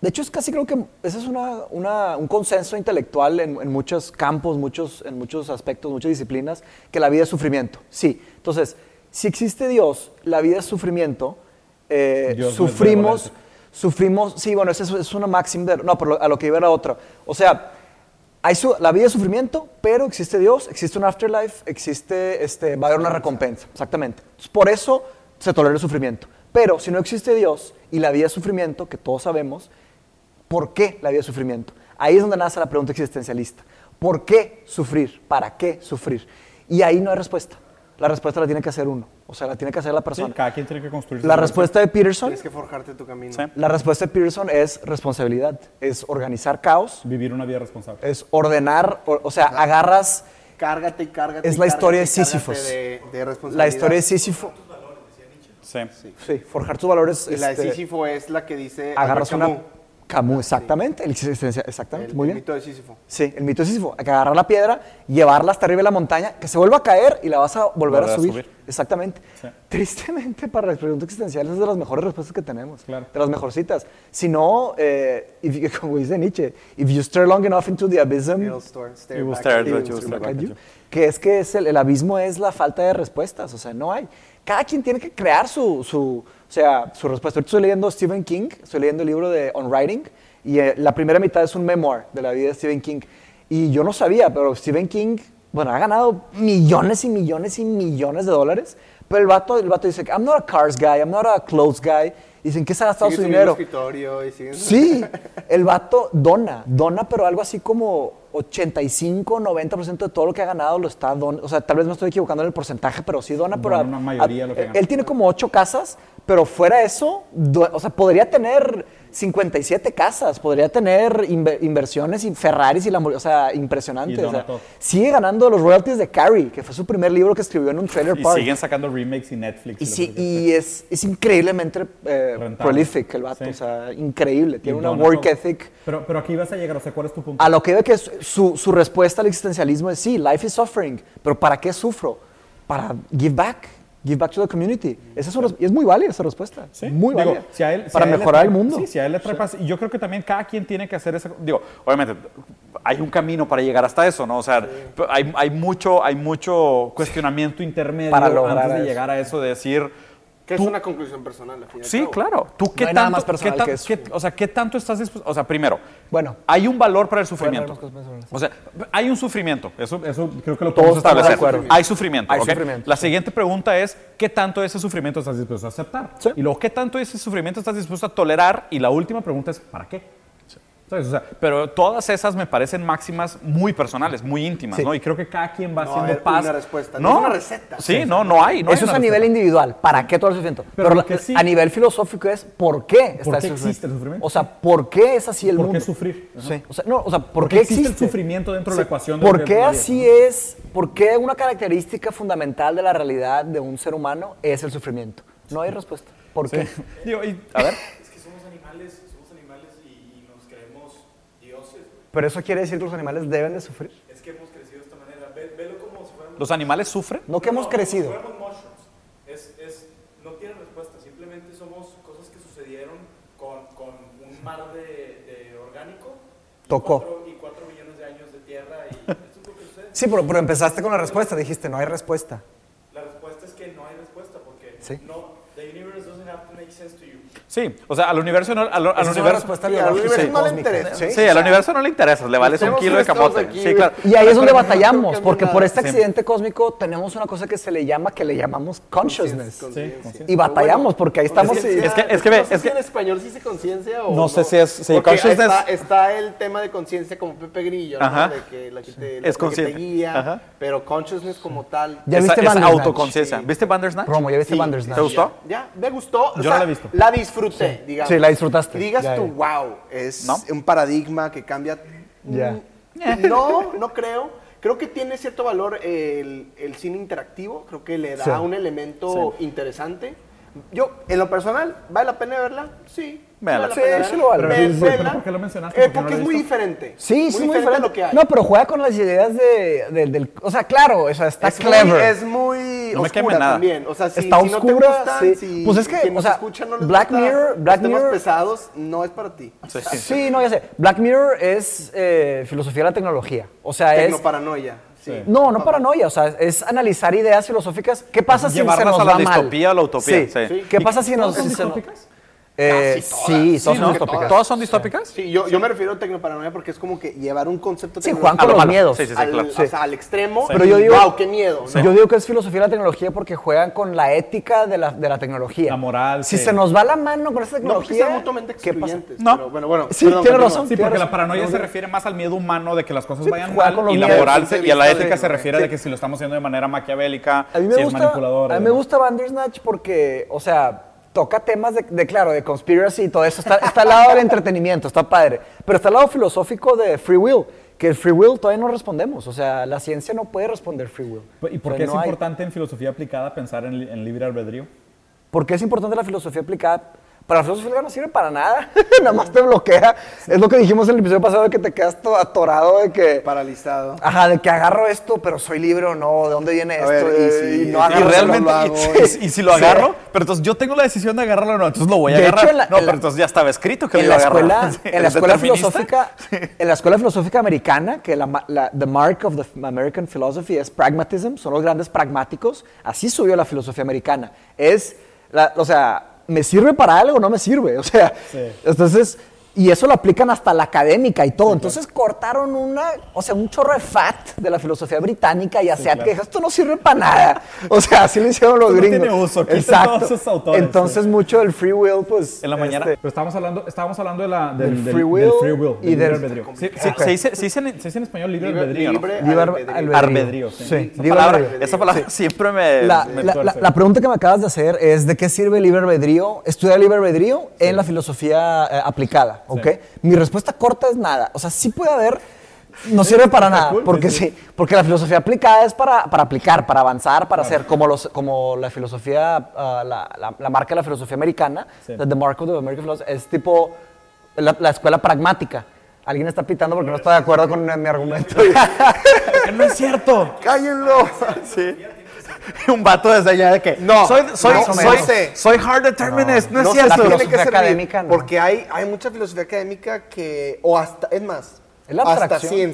[SPEAKER 1] de hecho, es casi creo que ese es una, una- un consenso intelectual en, en muchos campos, muchos, en muchos aspectos, muchas disciplinas, que la vida es sufrimiento. Sí. Entonces, si existe Dios, la vida es sufrimiento, eh, sufrimos, sufrimos, sí, bueno, esa es, es una máxima, no, pero a lo que iba era otra. O sea, hay su- la vida es sufrimiento, pero existe Dios, existe un afterlife, existe, este, va a haber una recompensa, exactamente. Entonces, por eso se tolera el sufrimiento. Pero si no existe Dios y la vida es sufrimiento, que todos sabemos, ¿por qué la vida es sufrimiento? Ahí es donde nace la pregunta existencialista. ¿Por qué sufrir? ¿Para qué sufrir? Y ahí no hay respuesta. La respuesta la tiene que hacer uno, o sea, la tiene que hacer la
[SPEAKER 2] Sí,
[SPEAKER 1] persona.
[SPEAKER 2] cada quien tiene que construir su
[SPEAKER 1] La respuesta de Peterson,
[SPEAKER 3] Tienes que forjarte tu camino.
[SPEAKER 2] Sí.
[SPEAKER 1] la respuesta de Peterson es responsabilidad, es organizar caos,
[SPEAKER 2] Vivir una vida responsable.
[SPEAKER 1] es ordenar, o, o sea, agarras
[SPEAKER 3] Cárgate y cárgate.
[SPEAKER 1] Es la historia de Sísifos.
[SPEAKER 3] De, de
[SPEAKER 1] la historia de Sísifo.
[SPEAKER 2] Sí.
[SPEAKER 1] Sí, forjar tus valores.
[SPEAKER 3] Y la de
[SPEAKER 1] este,
[SPEAKER 3] Sísifo es la que dice
[SPEAKER 1] agarras una.
[SPEAKER 3] Camus,
[SPEAKER 1] Camus, exactamente. el existencia- exactamente,
[SPEAKER 3] el,
[SPEAKER 1] muy
[SPEAKER 3] el
[SPEAKER 1] bien.
[SPEAKER 3] mito de Sísifo.
[SPEAKER 1] Sí, el mito de Sísifo. Hay que agarrar la piedra, llevarla hasta arriba de la montaña, que se vuelva a caer y la vas a volver,
[SPEAKER 2] Volver
[SPEAKER 1] a,
[SPEAKER 2] a
[SPEAKER 1] subir.
[SPEAKER 2] subir.
[SPEAKER 1] Exactamente.
[SPEAKER 2] Sí.
[SPEAKER 1] Tristemente, para las preguntas existenciales es de las mejores respuestas que tenemos.
[SPEAKER 2] Claro.
[SPEAKER 1] De las mejorcitas. Si no, eh, if you- como dice Nietzsche, if you stare long enough into the abysm, que es que es el, el abismo es la falta de respuestas, o sea, no hay. Cada quien tiene que crear su, su, o sea, su respuesta. Ahorita estoy leyendo Stephen King, estoy leyendo el libro de On Writing, y eh, la primera mitad es un memoir de la vida de Stephen King. Y yo no sabía, pero Stephen King, bueno, ha ganado millones y millones y millones de dólares, pero el vato, el vato dice, I'm not a cars guy, I'm not a clothes guy. Dicen, ¿qué se ha gastado su dinero?
[SPEAKER 3] escritorio y
[SPEAKER 1] Sí, el vato dona, dona, pero algo así como 85, 90% de todo lo que ha ganado lo está donando. O sea, tal vez me estoy equivocando en el porcentaje, pero sí dona. Pero
[SPEAKER 2] Dona
[SPEAKER 1] a-
[SPEAKER 2] una mayoría
[SPEAKER 1] a-
[SPEAKER 2] de lo que
[SPEAKER 1] él,
[SPEAKER 2] gana.
[SPEAKER 1] él tiene como 8 casas, pero fuera de eso, do- o sea, podría tener 57 casas, podría tener inve- inversiones y Ferraris y la, o sea, impresionante. O sea, sigue ganando los royalties de Carrie, que fue su primer libro que escribió en un trailer
[SPEAKER 2] Y
[SPEAKER 1] park.
[SPEAKER 2] siguen sacando remakes y Netflix.
[SPEAKER 1] Y, sí, y es, es increíblemente eh, prolific el vato,
[SPEAKER 2] Sí.
[SPEAKER 1] o sea, increíble.
[SPEAKER 2] y
[SPEAKER 1] Tiene una work ethic.
[SPEAKER 2] Pero, pero aquí vas a llegar, o sea, ¿cuál es tu punto?
[SPEAKER 1] A lo que ve que es- su, su respuesta al existencialismo es sí, life is suffering, pero ¿para qué sufro? Para give back. Give back to the community. Esa es, y es muy válida esa respuesta.
[SPEAKER 2] Sí,
[SPEAKER 1] Muy
[SPEAKER 2] digo,
[SPEAKER 1] válida.
[SPEAKER 2] si a él- si
[SPEAKER 1] para
[SPEAKER 2] a él le
[SPEAKER 1] mejorar
[SPEAKER 2] trae-
[SPEAKER 1] el mundo.
[SPEAKER 2] Sí, si a él le trae paz. Y yo creo que también cada quien tiene que hacer esa. Digo, obviamente, hay un camino para llegar hasta eso, ¿no? O sea, hay, hay, mucho, hay mucho cuestionamiento intermedio
[SPEAKER 1] Para lograr
[SPEAKER 2] antes de
[SPEAKER 1] eso.
[SPEAKER 2] llegar a eso de decir.
[SPEAKER 3] Que es
[SPEAKER 2] Tú-
[SPEAKER 3] una conclusión personal, al fin
[SPEAKER 2] Sí,
[SPEAKER 3] cabo.
[SPEAKER 2] claro. ¿Tú qué
[SPEAKER 1] hay nada
[SPEAKER 2] tanto,
[SPEAKER 1] más personal
[SPEAKER 2] qué tan-
[SPEAKER 1] que eso.
[SPEAKER 2] qué- o sea, qué tanto estás dispuesto? O sea, primero,
[SPEAKER 1] Bueno.
[SPEAKER 2] hay un valor para el sufrimiento. O sea, hay un sufrimiento. Eso, eso creo que lo
[SPEAKER 1] Todos
[SPEAKER 2] podemos
[SPEAKER 1] estamos de
[SPEAKER 2] establecer.
[SPEAKER 1] acuerdo.
[SPEAKER 2] Hay sufrimiento.
[SPEAKER 1] Hay sufrimiento,
[SPEAKER 2] La
[SPEAKER 1] sí.
[SPEAKER 2] siguiente pregunta es, ¿qué tanto de ese sufrimiento estás dispuesto a aceptar?
[SPEAKER 1] Sí.
[SPEAKER 2] Y luego, ¿qué tanto de ese sufrimiento estás dispuesto a tolerar? Y la última pregunta es, ¿para qué? ¿Sabes? O sea, pero todas esas me parecen máximas muy personales, muy íntimas,
[SPEAKER 1] Sí.
[SPEAKER 2] ¿no? Y creo que cada quien va
[SPEAKER 3] No
[SPEAKER 2] haciendo
[SPEAKER 3] hay
[SPEAKER 2] paz.
[SPEAKER 3] una respuesta, no es una receta.
[SPEAKER 2] Sí, no, no hay. No hay
[SPEAKER 1] Eso es a nivel individual. ¿Para qué todo el sufrimiento?
[SPEAKER 2] Pero
[SPEAKER 1] Pero, la-
[SPEAKER 2] sí-
[SPEAKER 1] a nivel filosófico es ¿por qué está
[SPEAKER 2] ¿Por
[SPEAKER 1] ese
[SPEAKER 2] qué existe el sufrimiento?
[SPEAKER 1] O sea, ¿por qué es así el
[SPEAKER 2] ¿Por
[SPEAKER 1] mundo?
[SPEAKER 2] qué sufrir? Ajá.
[SPEAKER 1] Sí. O sea, no, o sea, ¿por,
[SPEAKER 2] ¿Por
[SPEAKER 1] qué
[SPEAKER 2] existe
[SPEAKER 1] existe?
[SPEAKER 2] el sufrimiento dentro de la ecuación? de
[SPEAKER 1] ¿Por qué así es? ¿Por qué una característica fundamental de la realidad de un ser humano es el sufrimiento? No hay respuesta. ¿Por qué?
[SPEAKER 2] Sí. Digo, y- a ver.
[SPEAKER 6] Es que somos animales, somos animales y, y nos creemos dioses. güey.
[SPEAKER 1] Pero eso quiere decir que los animales deben de sufrir.
[SPEAKER 6] Es que hemos crecido de esta manera. Ve- velo como si fuéramos,
[SPEAKER 2] ¿Los animales sufren?
[SPEAKER 1] No que hemos
[SPEAKER 6] no,
[SPEAKER 1] crecido.
[SPEAKER 6] Como si fuéramos mushrooms. Es, es, no tiene respuesta. Simplemente somos cosas que sucedieron con, con un mar de, de orgánico. y
[SPEAKER 1] Tocó.
[SPEAKER 6] cuatro- y cuatro billones de años de tierra. Y esto es lo que sucede.
[SPEAKER 1] Sí, pero, pero empezaste con la respuesta. Dijiste, no hay respuesta.
[SPEAKER 6] La respuesta es que no hay respuesta porque
[SPEAKER 1] Sí.
[SPEAKER 6] no, the universe doesn't have to make sense to you.
[SPEAKER 2] Sí, o sea, al universo no, al, al universo.
[SPEAKER 1] respuesta
[SPEAKER 3] Sí, al universo no le interesa.
[SPEAKER 2] Sí, al universo no le interesa, le vales un kilo de camote.
[SPEAKER 3] aquí,
[SPEAKER 2] Sí, claro.
[SPEAKER 1] Y ahí es donde batallamos, porque por este
[SPEAKER 2] Sí.
[SPEAKER 1] accidente cósmico tenemos una cosa que se le llama, que le llamamos consciousness.
[SPEAKER 3] Conciencia.
[SPEAKER 2] conciencia.
[SPEAKER 1] Y batallamos, porque ahí estamos
[SPEAKER 2] Es que- es que ve,
[SPEAKER 3] no sé
[SPEAKER 2] es
[SPEAKER 3] si
[SPEAKER 2] que-
[SPEAKER 3] en español sí dice conciencia o
[SPEAKER 2] No sé si es- sí, consciousness-
[SPEAKER 3] Está, está el tema de conciencia como Pepe Grillo, ¿no?
[SPEAKER 2] Ajá.
[SPEAKER 3] De que la que te,
[SPEAKER 2] Es
[SPEAKER 3] la que te
[SPEAKER 2] consciente.
[SPEAKER 3] guía,
[SPEAKER 2] Ajá.
[SPEAKER 3] pero consciousness como tal.
[SPEAKER 1] ¿Ya viste
[SPEAKER 2] es autoconciencia. ¿Viste Bandersnatch?
[SPEAKER 1] Promo, ¿ya viste Bandersnatch?
[SPEAKER 2] ¿Te gustó?
[SPEAKER 3] Ya, me gustó.
[SPEAKER 2] Yo no la he visto.
[SPEAKER 3] La disfruté, digamos.
[SPEAKER 1] Sí, la disfrutaste.
[SPEAKER 3] Y digas
[SPEAKER 1] Ya,
[SPEAKER 3] tú,
[SPEAKER 1] ya.
[SPEAKER 3] wow, es
[SPEAKER 2] ¿No?
[SPEAKER 3] un paradigma que cambia.
[SPEAKER 1] Ya.
[SPEAKER 3] Mm, No, no creo. Creo que tiene cierto valor el, el cine interactivo. Creo que le da
[SPEAKER 1] Sí.
[SPEAKER 3] un elemento interesante. Yo, en lo personal, ¿vale la pena verla? Sí.
[SPEAKER 2] Véala.
[SPEAKER 3] vale la
[SPEAKER 1] Sí,
[SPEAKER 3] pena
[SPEAKER 1] sí
[SPEAKER 3] verla.
[SPEAKER 1] lo vale.
[SPEAKER 3] Ve-
[SPEAKER 2] Pero,
[SPEAKER 3] vela.
[SPEAKER 2] ¿por qué lo mencionaste?
[SPEAKER 3] Eh,
[SPEAKER 2] ¿Por qué no
[SPEAKER 3] porque
[SPEAKER 2] lo
[SPEAKER 3] es muy diferente.
[SPEAKER 1] Sí, sí, muy diferente.
[SPEAKER 3] a lo que hay.
[SPEAKER 1] No, pero juega con las ideas de, de- del... O sea, claro, o sea, está
[SPEAKER 3] es
[SPEAKER 1] clever.
[SPEAKER 3] Muy, es muy
[SPEAKER 2] No me
[SPEAKER 3] oscura
[SPEAKER 2] queme nada.
[SPEAKER 3] también. O sea, si,
[SPEAKER 1] Está
[SPEAKER 3] si no te
[SPEAKER 1] oscura,
[SPEAKER 3] gustan,
[SPEAKER 1] sí.
[SPEAKER 3] si
[SPEAKER 1] Pues es que, o sea,
[SPEAKER 3] escucha no les
[SPEAKER 1] Black
[SPEAKER 3] gusta
[SPEAKER 1] Mirror-
[SPEAKER 3] los
[SPEAKER 1] Black
[SPEAKER 3] temas
[SPEAKER 1] Mirror-
[SPEAKER 3] pesados, no es para ti.
[SPEAKER 2] Sí.
[SPEAKER 1] Sí, no, ya sé. Black Mirror es eh, filosofía de la tecnología. O sea, es...
[SPEAKER 3] Tecnoparanoia. Sí.
[SPEAKER 1] No, no paranoia, o sea, es analizar ideas filosóficas. ¿Qué pasa si se nos
[SPEAKER 2] a la
[SPEAKER 1] va mal?
[SPEAKER 2] distopía o la utopía, sí.
[SPEAKER 3] Sí.
[SPEAKER 1] ¿Qué pasa si nos...
[SPEAKER 2] ¿Todas son
[SPEAKER 1] si se nos-
[SPEAKER 2] distópicas?
[SPEAKER 1] Eh,
[SPEAKER 3] todas.
[SPEAKER 1] sí,
[SPEAKER 3] Sí,
[SPEAKER 1] todas
[SPEAKER 2] ¿no?
[SPEAKER 1] son distópicas.
[SPEAKER 2] ¿Todas son distópicas?
[SPEAKER 3] Sí, yo, yo me refiero a tecnoparanoia porque es como que llevar un concepto
[SPEAKER 1] Sí, Juan con los miedos.
[SPEAKER 2] Sí, sí, sí,
[SPEAKER 3] al,
[SPEAKER 2] claro.
[SPEAKER 3] o sea, al extremo.
[SPEAKER 1] Pero yo digo-
[SPEAKER 3] wow, qué miedo. ¿no?
[SPEAKER 1] Yo digo que es filosofía de la tecnología porque juegan con la ética de la, de la tecnología.
[SPEAKER 2] La moral,
[SPEAKER 1] Si
[SPEAKER 2] sí.
[SPEAKER 1] se nos va la mano con esta
[SPEAKER 3] No porque
[SPEAKER 1] tecnología,
[SPEAKER 3] mutuamente
[SPEAKER 1] ¿qué pasa?
[SPEAKER 3] excluyentes.
[SPEAKER 2] No.
[SPEAKER 3] pero bueno, bueno.
[SPEAKER 1] Sí,
[SPEAKER 3] perdón,
[SPEAKER 1] tiene razón.
[SPEAKER 2] Sí, porque la paranoia
[SPEAKER 1] No,
[SPEAKER 2] se
[SPEAKER 1] no.
[SPEAKER 2] refiere más al miedo humano de que las cosas
[SPEAKER 1] Sí,
[SPEAKER 2] vayan mal
[SPEAKER 1] con los
[SPEAKER 2] y la moral se- y a la ética se refiere
[SPEAKER 3] sí.
[SPEAKER 2] de que si lo estamos haciendo de manera maquiavélica,
[SPEAKER 1] A mí me
[SPEAKER 2] si es
[SPEAKER 1] gusta,
[SPEAKER 2] manipulador.
[SPEAKER 1] a mí me gusta Bandersnatch porque, o sea, toca temas de, de, claro, de conspiracy y todo eso. Está, está al lado del entretenimiento, está padre. Pero está al lado filosófico de free will, que el free will todavía no respondemos. O sea, la ciencia no puede responder free will.
[SPEAKER 2] ¿Y por
[SPEAKER 1] O sea,
[SPEAKER 2] qué es
[SPEAKER 1] no hay-
[SPEAKER 2] importante en filosofía aplicada pensar en, en libre albedrío?
[SPEAKER 1] ¿Por qué es importante la filosofía aplicada? Para filosofía aplicada no sirve para nada, nada más te bloquea. Es lo que dijimos en el episodio pasado de que te quedas todo atorado de que...
[SPEAKER 3] Paralizado.
[SPEAKER 1] Ajá, de que agarro esto, pero soy libre o no, ¿de dónde viene esto?
[SPEAKER 3] ver, y si-
[SPEAKER 1] no
[SPEAKER 3] y
[SPEAKER 1] agarro,
[SPEAKER 3] realmente-
[SPEAKER 1] solo
[SPEAKER 3] lo hago,
[SPEAKER 1] Sí.
[SPEAKER 2] Y, y si lo
[SPEAKER 1] Sí.
[SPEAKER 2] agarro, pero entonces yo tengo la decisión de agarrarlo o no, entonces lo voy a
[SPEAKER 1] De
[SPEAKER 2] agarrar.
[SPEAKER 1] hecho, la-
[SPEAKER 2] no,
[SPEAKER 1] en la-
[SPEAKER 2] pero entonces ya estaba escrito que lo
[SPEAKER 1] en
[SPEAKER 2] iba
[SPEAKER 1] la
[SPEAKER 2] a agarrar.
[SPEAKER 1] escuela,
[SPEAKER 2] Sí,
[SPEAKER 1] en la
[SPEAKER 2] ¿eres
[SPEAKER 1] escuela filosófica, en la escuela filosófica americana, que la, la- the mark of the American philosophy es pragmatism, son los grandes pragmáticos. Así subió la filosofía americana. Es, la- o sea, ¿me sirve para algo o no me sirve? O sea,
[SPEAKER 2] Sí.
[SPEAKER 1] entonces, y eso lo aplican hasta la académica y todo. Entonces cortaron una, o sea, un chorro de fat de la filosofía británica y asiática.
[SPEAKER 2] claro.
[SPEAKER 1] y dijo, Esto no sirve para nada. O sea, así lo hicieron los
[SPEAKER 2] Esto no
[SPEAKER 1] gringos.
[SPEAKER 2] tiene uso,
[SPEAKER 1] Exacto.
[SPEAKER 2] todos esos autores,
[SPEAKER 1] Entonces, mucho del free will, pues.
[SPEAKER 2] En la mañana.
[SPEAKER 1] este,
[SPEAKER 2] Pero estábamos hablando, estábamos haalbando de la, del,
[SPEAKER 1] Del
[SPEAKER 2] del-
[SPEAKER 1] free
[SPEAKER 2] del
[SPEAKER 1] will
[SPEAKER 2] free will,
[SPEAKER 1] y
[SPEAKER 2] del libre
[SPEAKER 1] del-
[SPEAKER 2] albedrío. Sí, sí,
[SPEAKER 1] Ok.
[SPEAKER 2] se, dice, se, dice en, se dice en español libre,
[SPEAKER 3] Libre-
[SPEAKER 2] albedrío,
[SPEAKER 3] libre albedrío.
[SPEAKER 2] Arbedrío, sí.
[SPEAKER 1] Sí,
[SPEAKER 2] Esa palabra,
[SPEAKER 1] albedrío.
[SPEAKER 2] esa palabra siempre me,
[SPEAKER 1] La,
[SPEAKER 2] me
[SPEAKER 1] la-
[SPEAKER 2] tuerce.
[SPEAKER 1] la- la pregunta que me acabas de hacer es ¿de qué sirve el libre albedrío? Estudia el libre albedrío en la filosofía eh, aplicada, ¿ok? Mi respuesta corta es nada. O sea, sí puede haber, no sirve para nada,
[SPEAKER 2] cool,
[SPEAKER 1] porque
[SPEAKER 2] sí,
[SPEAKER 1] sí, porque la filosofía aplicada es para, para aplicar, para avanzar, para hacer, como, los, como la filosofía, ah, la, la- la marca de la filosofía americana, the mark of the American philosophy, es tipo la, la escuela pragmática. Alguien está pitando porque no está de acuerdo con mi argumento.
[SPEAKER 2] No es cierto.
[SPEAKER 3] ¡Cállenlo!
[SPEAKER 2] Sí. un vato desde allá de que.
[SPEAKER 3] No,
[SPEAKER 2] soy, soy,
[SPEAKER 3] no,
[SPEAKER 2] soy, soy hard determinist. No,
[SPEAKER 3] No
[SPEAKER 2] es cierto.
[SPEAKER 3] tiene que
[SPEAKER 1] filosofía
[SPEAKER 3] servir,
[SPEAKER 1] académica, no.
[SPEAKER 3] Porque hay, hay mucha filosofía académica que, o hasta, es más,
[SPEAKER 1] Es la
[SPEAKER 3] hasta
[SPEAKER 1] abstracción.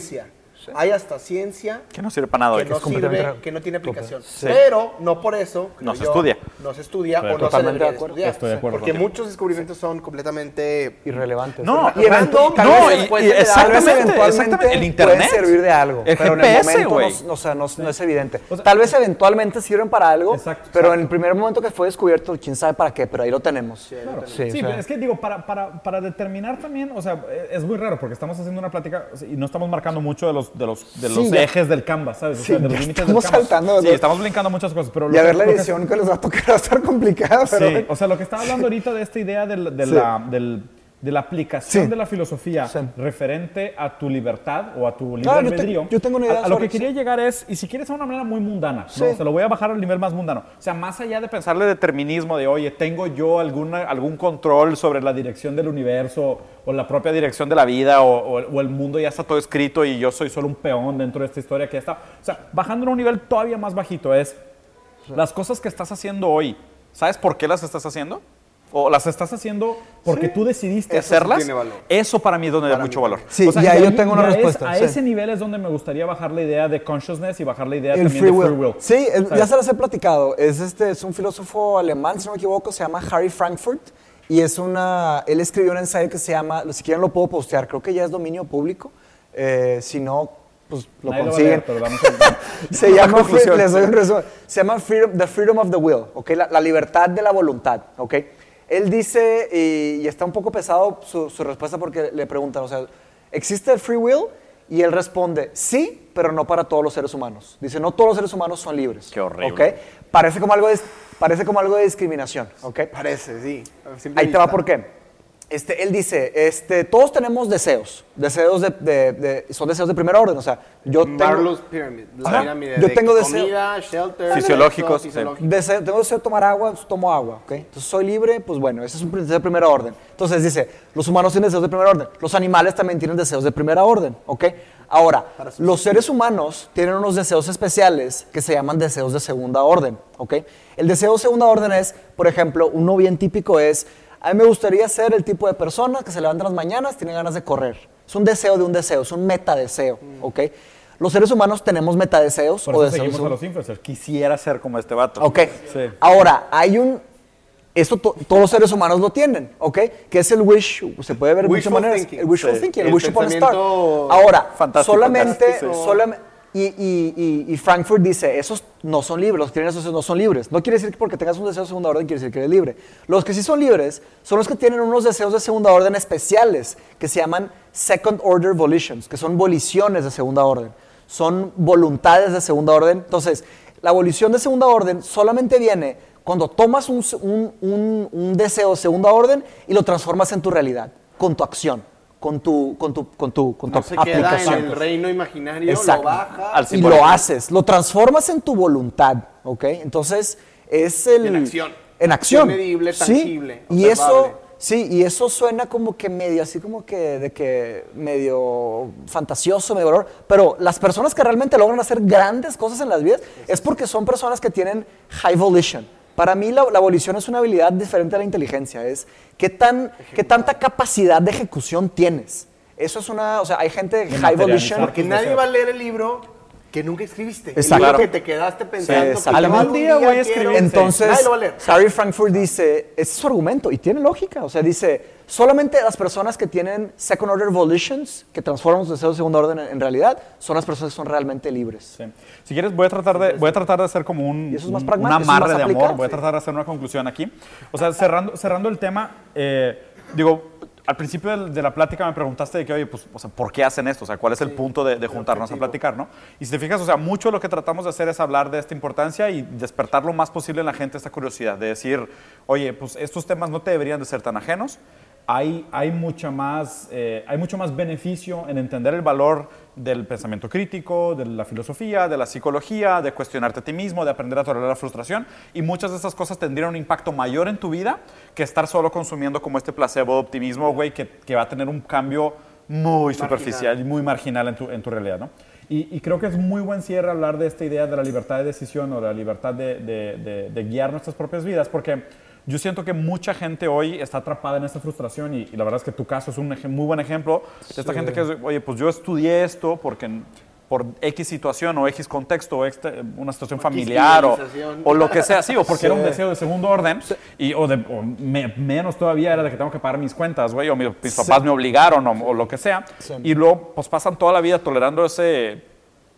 [SPEAKER 3] Hay hasta ciencia
[SPEAKER 2] Que no sirve para nada.
[SPEAKER 3] que no sirve, que no tiene aplicación.
[SPEAKER 2] Sí.
[SPEAKER 3] Pero no por eso
[SPEAKER 2] No se
[SPEAKER 3] yo,
[SPEAKER 2] estudia.
[SPEAKER 3] No se estudia o no se debería
[SPEAKER 1] de acuerdo.
[SPEAKER 3] estudiar.
[SPEAKER 2] Estoy de acuerdo
[SPEAKER 3] Porque muchos descubrimientos son completamente
[SPEAKER 1] Irrelevantes.
[SPEAKER 2] No,
[SPEAKER 1] y eventualmente,
[SPEAKER 3] tal
[SPEAKER 2] no,
[SPEAKER 3] vez
[SPEAKER 2] y-
[SPEAKER 3] después
[SPEAKER 2] y
[SPEAKER 3] de la-
[SPEAKER 1] Tal vez
[SPEAKER 2] exactamente. El internet.
[SPEAKER 1] puede servir de algo,
[SPEAKER 2] El
[SPEAKER 1] pero en
[SPEAKER 2] GPS,
[SPEAKER 1] el momento no, o sea, no, no es evidente.
[SPEAKER 2] O sea-
[SPEAKER 1] Tal vez eventualmente sirven para algo,
[SPEAKER 2] Exacto,
[SPEAKER 1] pero en el primer momento que fue descubierto, quién sabe para qué, pero ahí lo tenemos. Sí,
[SPEAKER 2] Sí,
[SPEAKER 1] o sea,
[SPEAKER 2] pero es que digo, para, para, para determinar también, o sea, es muy raro porque estamos haciendo una plática y no estamos marcando mucho de los, de los, de
[SPEAKER 1] Sí,
[SPEAKER 2] los
[SPEAKER 1] ya-
[SPEAKER 2] ejes del canvas, ¿sabes? O
[SPEAKER 1] Sí,
[SPEAKER 2] sea, de los límites del canvas.
[SPEAKER 1] saltando,
[SPEAKER 2] Sí, estamos brincando muchas cosas, pero
[SPEAKER 1] y a
[SPEAKER 2] que-
[SPEAKER 1] ver la
[SPEAKER 2] que-
[SPEAKER 1] edición que les va a tocar va a estar complicada, pero
[SPEAKER 2] Sí, o sea, lo que estaba hablando ahorita de esta idea del- de, la, del- de la aplicación
[SPEAKER 1] Sí.
[SPEAKER 2] de la filosofía
[SPEAKER 1] Sí.
[SPEAKER 2] referente a tu libertad o a tu libre
[SPEAKER 1] Ah, yo te-
[SPEAKER 2] albedrío.
[SPEAKER 1] yo tengo una idea
[SPEAKER 2] A, a lo que quería llegar es, y si quieres de una manera muy mundana,
[SPEAKER 1] Sí.
[SPEAKER 2] ¿no? se lo voy a bajar al nivel más mundano. O sea, más allá de pensarle determinismo de, oye, tengo yo alguna, algún control sobre la dirección del universo o la propia dirección de la vida o, o- o el mundo ya está todo escrito y yo soy solo un peón dentro de esta historia que ya está. O sea, bajando a un nivel todavía más bajito es las cosas que estás haciendo hoy, ¿sabes por qué las estás haciendo? ¿O las estás haciendo porque tú decidiste
[SPEAKER 3] Eso sí
[SPEAKER 2] hacerlas? Eso para mí es donde da mucho valor.
[SPEAKER 1] Sí,
[SPEAKER 2] O sea,
[SPEAKER 1] y ahí
[SPEAKER 2] y
[SPEAKER 1] yo
[SPEAKER 2] ahí-
[SPEAKER 1] tengo una
[SPEAKER 2] y a es-
[SPEAKER 1] respuesta,
[SPEAKER 2] a
[SPEAKER 1] sí.
[SPEAKER 2] ese nivel es donde me gustaría bajar la idea de consciousness y bajar la idea
[SPEAKER 1] el
[SPEAKER 2] también
[SPEAKER 1] free
[SPEAKER 2] de
[SPEAKER 1] will.
[SPEAKER 2] free will.
[SPEAKER 1] Sí, el- ya se las he platicado. Es, este, es un filósofo alemán, si no me equivoco, se llama Harry Frankfurt. Y es una, él escribió un ensayo que se llama, si quieren lo puedo postear, creo que ya es dominio público. Eh, si no, pues lo
[SPEAKER 2] Nadie va a
[SPEAKER 1] consiguen.
[SPEAKER 2] leer, pero damos el-
[SPEAKER 1] se llama, les doy
[SPEAKER 2] sí.
[SPEAKER 1] un resumen. Se llama freedom, The Freedom of the Will, ¿ok? La, la libertad de la voluntad, ¿ok? Él dice, y, y está un poco pesado su, su respuesta porque le preguntan, o sea, ¿existe el free will? Y él responde, sí, pero no para todos los seres humanos. Dice, no todos los seres humanos son libres.
[SPEAKER 2] Qué horrible.
[SPEAKER 1] ¿ok? Parece como algo de, parece como algo de discriminación, ¿ok?
[SPEAKER 3] Parece, sí.
[SPEAKER 1] Ahí te va por qué. Este, él dice, este, todos tenemos deseos, deseos de, de- de- son deseos de primer orden, o sea, yo tengo...
[SPEAKER 3] Pyramid. La
[SPEAKER 1] Ajá.
[SPEAKER 3] pirámide
[SPEAKER 1] Yo
[SPEAKER 3] de
[SPEAKER 1] tengo deseo-
[SPEAKER 3] comida, shelter,
[SPEAKER 2] Fisiológicos, sí.
[SPEAKER 1] Deseo- tengo deseo de tomar agua, pues tomo agua, ¿ok? Entonces soy libre, pues bueno, ese es un deseo de primer orden. Entonces dice, los humanos tienen deseos de primer orden, los animales también tienen deseos de primera orden, ¿ok? Ahora, los seres humanos tienen unos deseos especiales que se llaman deseos de segunda orden, ¿ok? El deseo de segunda orden es, por ejemplo, uno bien típico es, a mí me gustaría ser el tipo de persona que se levanta las mañanas, tiene ganas de correr. Es un deseo de un deseo, es un metadeseo, ¿ok? Los seres humanos tenemos metadeseos
[SPEAKER 2] Por
[SPEAKER 1] o deseos.
[SPEAKER 2] seguimos a los influencers. Quisiera ser como este vato.
[SPEAKER 1] Ok.
[SPEAKER 2] Sí.
[SPEAKER 1] Ahora, hay un. Eso to- todos los seres humanos lo tienen, ¿ok? Que es el wish, se puede ver de muchas
[SPEAKER 3] Wishful
[SPEAKER 1] maneras.
[SPEAKER 3] thinking.
[SPEAKER 1] El wishful
[SPEAKER 3] Sí.
[SPEAKER 1] thinking, el,
[SPEAKER 3] El
[SPEAKER 1] wish upon a star.
[SPEAKER 3] pensamiento
[SPEAKER 1] Ahora,
[SPEAKER 2] fantástico,
[SPEAKER 1] solamente,
[SPEAKER 3] fantástico.
[SPEAKER 1] solamente y, y, y, Frankfurt dice, esos no son libres, los que tienen esos no son libres. No quiere decir que porque tengas un deseo de segunda orden, quiere decir que eres libre. Los que sí son libres son los que tienen unos deseos de segunda orden especiales, que se llaman second order volitions, que son voliciones de segunda orden. Son voluntades de segunda orden. Entonces, la volición de segunda orden solamente viene cuando tomas un- un- un deseo de segunda orden y lo transformas en tu realidad, con tu acción, con tu, con tu, con tu, con tu
[SPEAKER 3] se queda en
[SPEAKER 1] aplicación.
[SPEAKER 3] el reino imaginario,
[SPEAKER 1] Exacto.
[SPEAKER 3] lo baja.
[SPEAKER 2] Al
[SPEAKER 1] y lo haces, lo transformas en tu voluntad, ¿ok? Entonces, es el...
[SPEAKER 3] En acción.
[SPEAKER 1] En acción.
[SPEAKER 3] Medible,
[SPEAKER 1] Sí,
[SPEAKER 3] tangible,
[SPEAKER 1] Y eso, sí, y eso suena como que medio, así como que, de que medio fantasioso, medio valor, pero las personas que realmente logran hacer grandes cosas en las vidas es porque son personas que tienen high volition. Para mí la, la volición es una habilidad diferente a la inteligencia, es qué, tan, qué tanta capacidad de ejecución tienes. Eso es una, o sea, hay gente de high volition
[SPEAKER 3] Porque nadie va a leer el libro que nunca escribiste.
[SPEAKER 1] Exacto.
[SPEAKER 3] El libro que te quedaste pensando. que
[SPEAKER 1] exactamente.
[SPEAKER 3] algún
[SPEAKER 2] Día voy a
[SPEAKER 3] quiero-
[SPEAKER 2] escribir.
[SPEAKER 1] Entonces. Harry Frankfurt dice, ese es su argumento y tiene lógica, o sea, dice, solamente las personas que tienen second order volitions, que transforman los deseos de segundo orden en, en realidad, son las personas que son realmente libres.
[SPEAKER 2] Sí. Si quieres, voy a tratar de, voy a tratar de hacer como un,
[SPEAKER 1] es
[SPEAKER 2] un- amarre de amor. Voy a tratar de hacer una conclusión aquí. O sea, cerrando, cerrando el tema, eh, digo, al principio de, la plática me preguntaste de que, oye, pues, o sea, ¿por qué hacen esto? O sea, ¿cuál es el punto de, de juntarnos a platicar, no? Y si te fijas, o sea, mucho de lo que tratamos de hacer es hablar de esta importancia y despertar lo más posible en la gente esta curiosidad, de decir, oye, pues estos temas no te deberían de ser tan ajenos. Hay, hay, mucha más, eh, hay mucho más beneficio en entender el valor del pensamiento crítico, de la filosofía, de la psicología, de cuestionarte a ti mismo, de aprender a tolerar la frustración. Y muchas de estas cosas tendrían un impacto mayor en tu vida que estar solo consumiendo como este placebo de optimismo, güey, que, que va a tener un cambio muy superficial y muy marginal en tu, en tu realidad, ¿no? Y, creo que es muy buen cierre hablar de esta idea de la libertad de decisión o la libertad de, de, de, guiar nuestras propias vidas, porque yo siento que mucha gente hoy está atrapada en esta frustración y, la verdad es que tu caso es un muy buen ejemplo de esta gente que es, oye, pues yo estudié esto porque por X situación o X contexto, o una situación familiar o, o, lo que sea, sí, o porque era un deseo de segundo orden, y, o, de, menos todavía era de que tengo que pagar mis cuentas, güey, o mis, papás me obligaron o, lo que sea, y luego pues pasan toda la vida tolerando ese,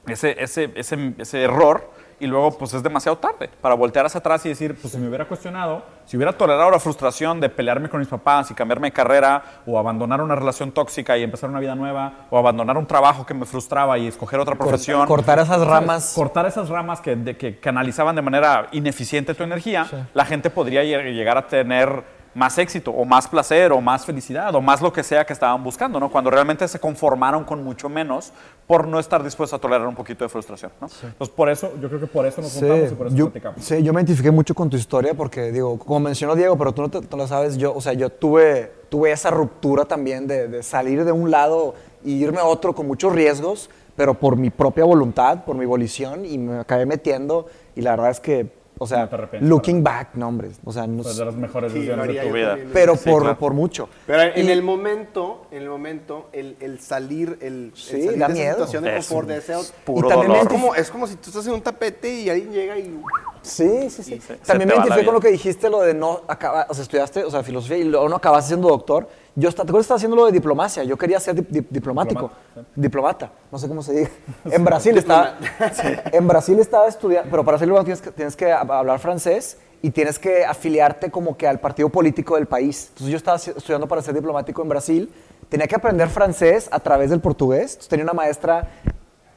[SPEAKER 2] ese, ese, ese, ese error y luego pues es demasiado tarde para voltear hacia atrás y decir, pues si me hubiera cuestionado, si hubiera tolerado la frustración de pelearme con mis papás y cambiarme de carrera o abandonar una relación tóxica y empezar una vida nueva o abandonar un trabajo que me frustraba y escoger otra profesión.
[SPEAKER 1] Cortar esas ramas.
[SPEAKER 2] Cortar esas ramas que, de, que canalizaban de manera ineficiente tu energía, la gente podría llegar a tener más éxito o más placer o más felicidad o más lo que sea que estaban buscando, ¿no? Cuando realmente se conformaron con mucho menos por no estar dispuestos a tolerar un poquito de frustración, ¿no? Entonces, por eso, yo creo que por eso nos juntamos y por eso
[SPEAKER 1] yo,
[SPEAKER 2] platicamos.
[SPEAKER 1] Sí, yo me identifiqué mucho con tu historia porque, digo, como mencionó Diego, pero tú no, te, lo sabes, yo, o sea, yo tuve, tuve esa ruptura también de, de salir de un lado y irme a otro con muchos riesgos, pero por mi propia voluntad, por mi volición, y me acabé metiendo, y la verdad es que o sea, looking back, no, hombre. O sea, no
[SPEAKER 2] de las mejores decisiones de tu vida.
[SPEAKER 1] Pero por, por mucho.
[SPEAKER 3] Pero en el momento, en el momento, el, el salir, el,
[SPEAKER 1] sí, salir da de miedo.
[SPEAKER 3] situación de confort, de ese
[SPEAKER 2] puro y también
[SPEAKER 3] Es como, es como si tú estás en un tapete y alguien llega y...
[SPEAKER 1] Sí, sí, sí. también me identifiqué con lo que dijiste, lo de no acabar, o sea, estudiaste, o sea, filosofía y luego no acabaste siendo doctor. Yo, ¿te acuerdas que estaba haciendo lo de diplomacia? Yo quería ser diplomático, diplomata, no sé cómo se dice. En Brasil estaba, en Brasil estaba estudiando, pero para hacerlo tienes que, tienes que hablar francés y tienes que afiliarte como que al partido político del país. Entonces yo estaba estudiando para ser diplomático en Brasil, tenía que aprender francés a través del portugués, Entonces, tenía una maestra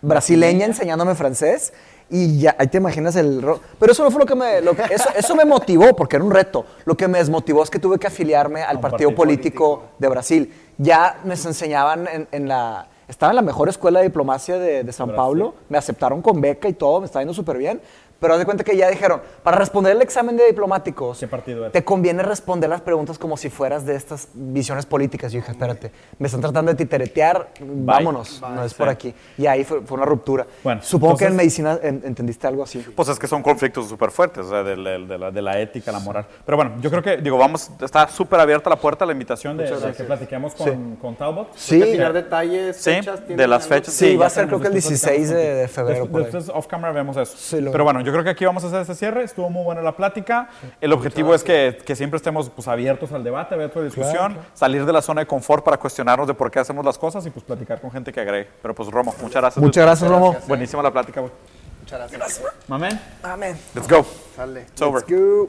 [SPEAKER 1] brasileña. enseñándome francés y ya, ahí te imaginas el... Pero eso no fue lo que me... eso, eso, me motivó, porque era un reto. Lo que me desmotivó es que tuve que afiliarme al partido, político, de Brasil. Ya me enseñaban en, la... Estaba en la mejor escuela de diplomacia de, de San Pablo, me aceptaron con beca y todo, me estaba yendo súper bien, pero haz de cuenta que ya dijeron, para responder el examen de diplomáticos, te conviene responder las preguntas como si fueras de estas visiones políticas. Yo dije, espérate, me están tratando de titeretear, vámonos, no es por aquí. Y ahí fue, una ruptura. Bueno, Supongo que en medicina entendiste algo así.
[SPEAKER 2] Pues es que son conflictos súper fuertes, o sea, de, la, ética, la moral. Pero bueno, yo creo que, digo, vamos, está súper abierta la puerta la invitación de, que platiquemos con, con Talbot.
[SPEAKER 3] Sí. detalles,
[SPEAKER 2] fechas? de las fechas.
[SPEAKER 1] Sí, va a ser creo que el 16 de, febrero.
[SPEAKER 2] Después, off camera vemos eso. Pero bueno, yo yo creo que aquí vamos a hacer este cierre. Estuvo muy buena la plática. El objetivo es que, siempre estemos pues, abiertos al debate, abiertos a la discusión, salir de la zona de confort para cuestionarnos de por qué hacemos las cosas y pues platicar con gente que agregue. Pero pues Romo, muchas gracias.
[SPEAKER 1] Muchas gracias, Romo.
[SPEAKER 2] Buenísima la plática, güey.
[SPEAKER 3] Muchas gracias.
[SPEAKER 1] Amén. Amén.
[SPEAKER 2] Let's go. It's over. Let's go.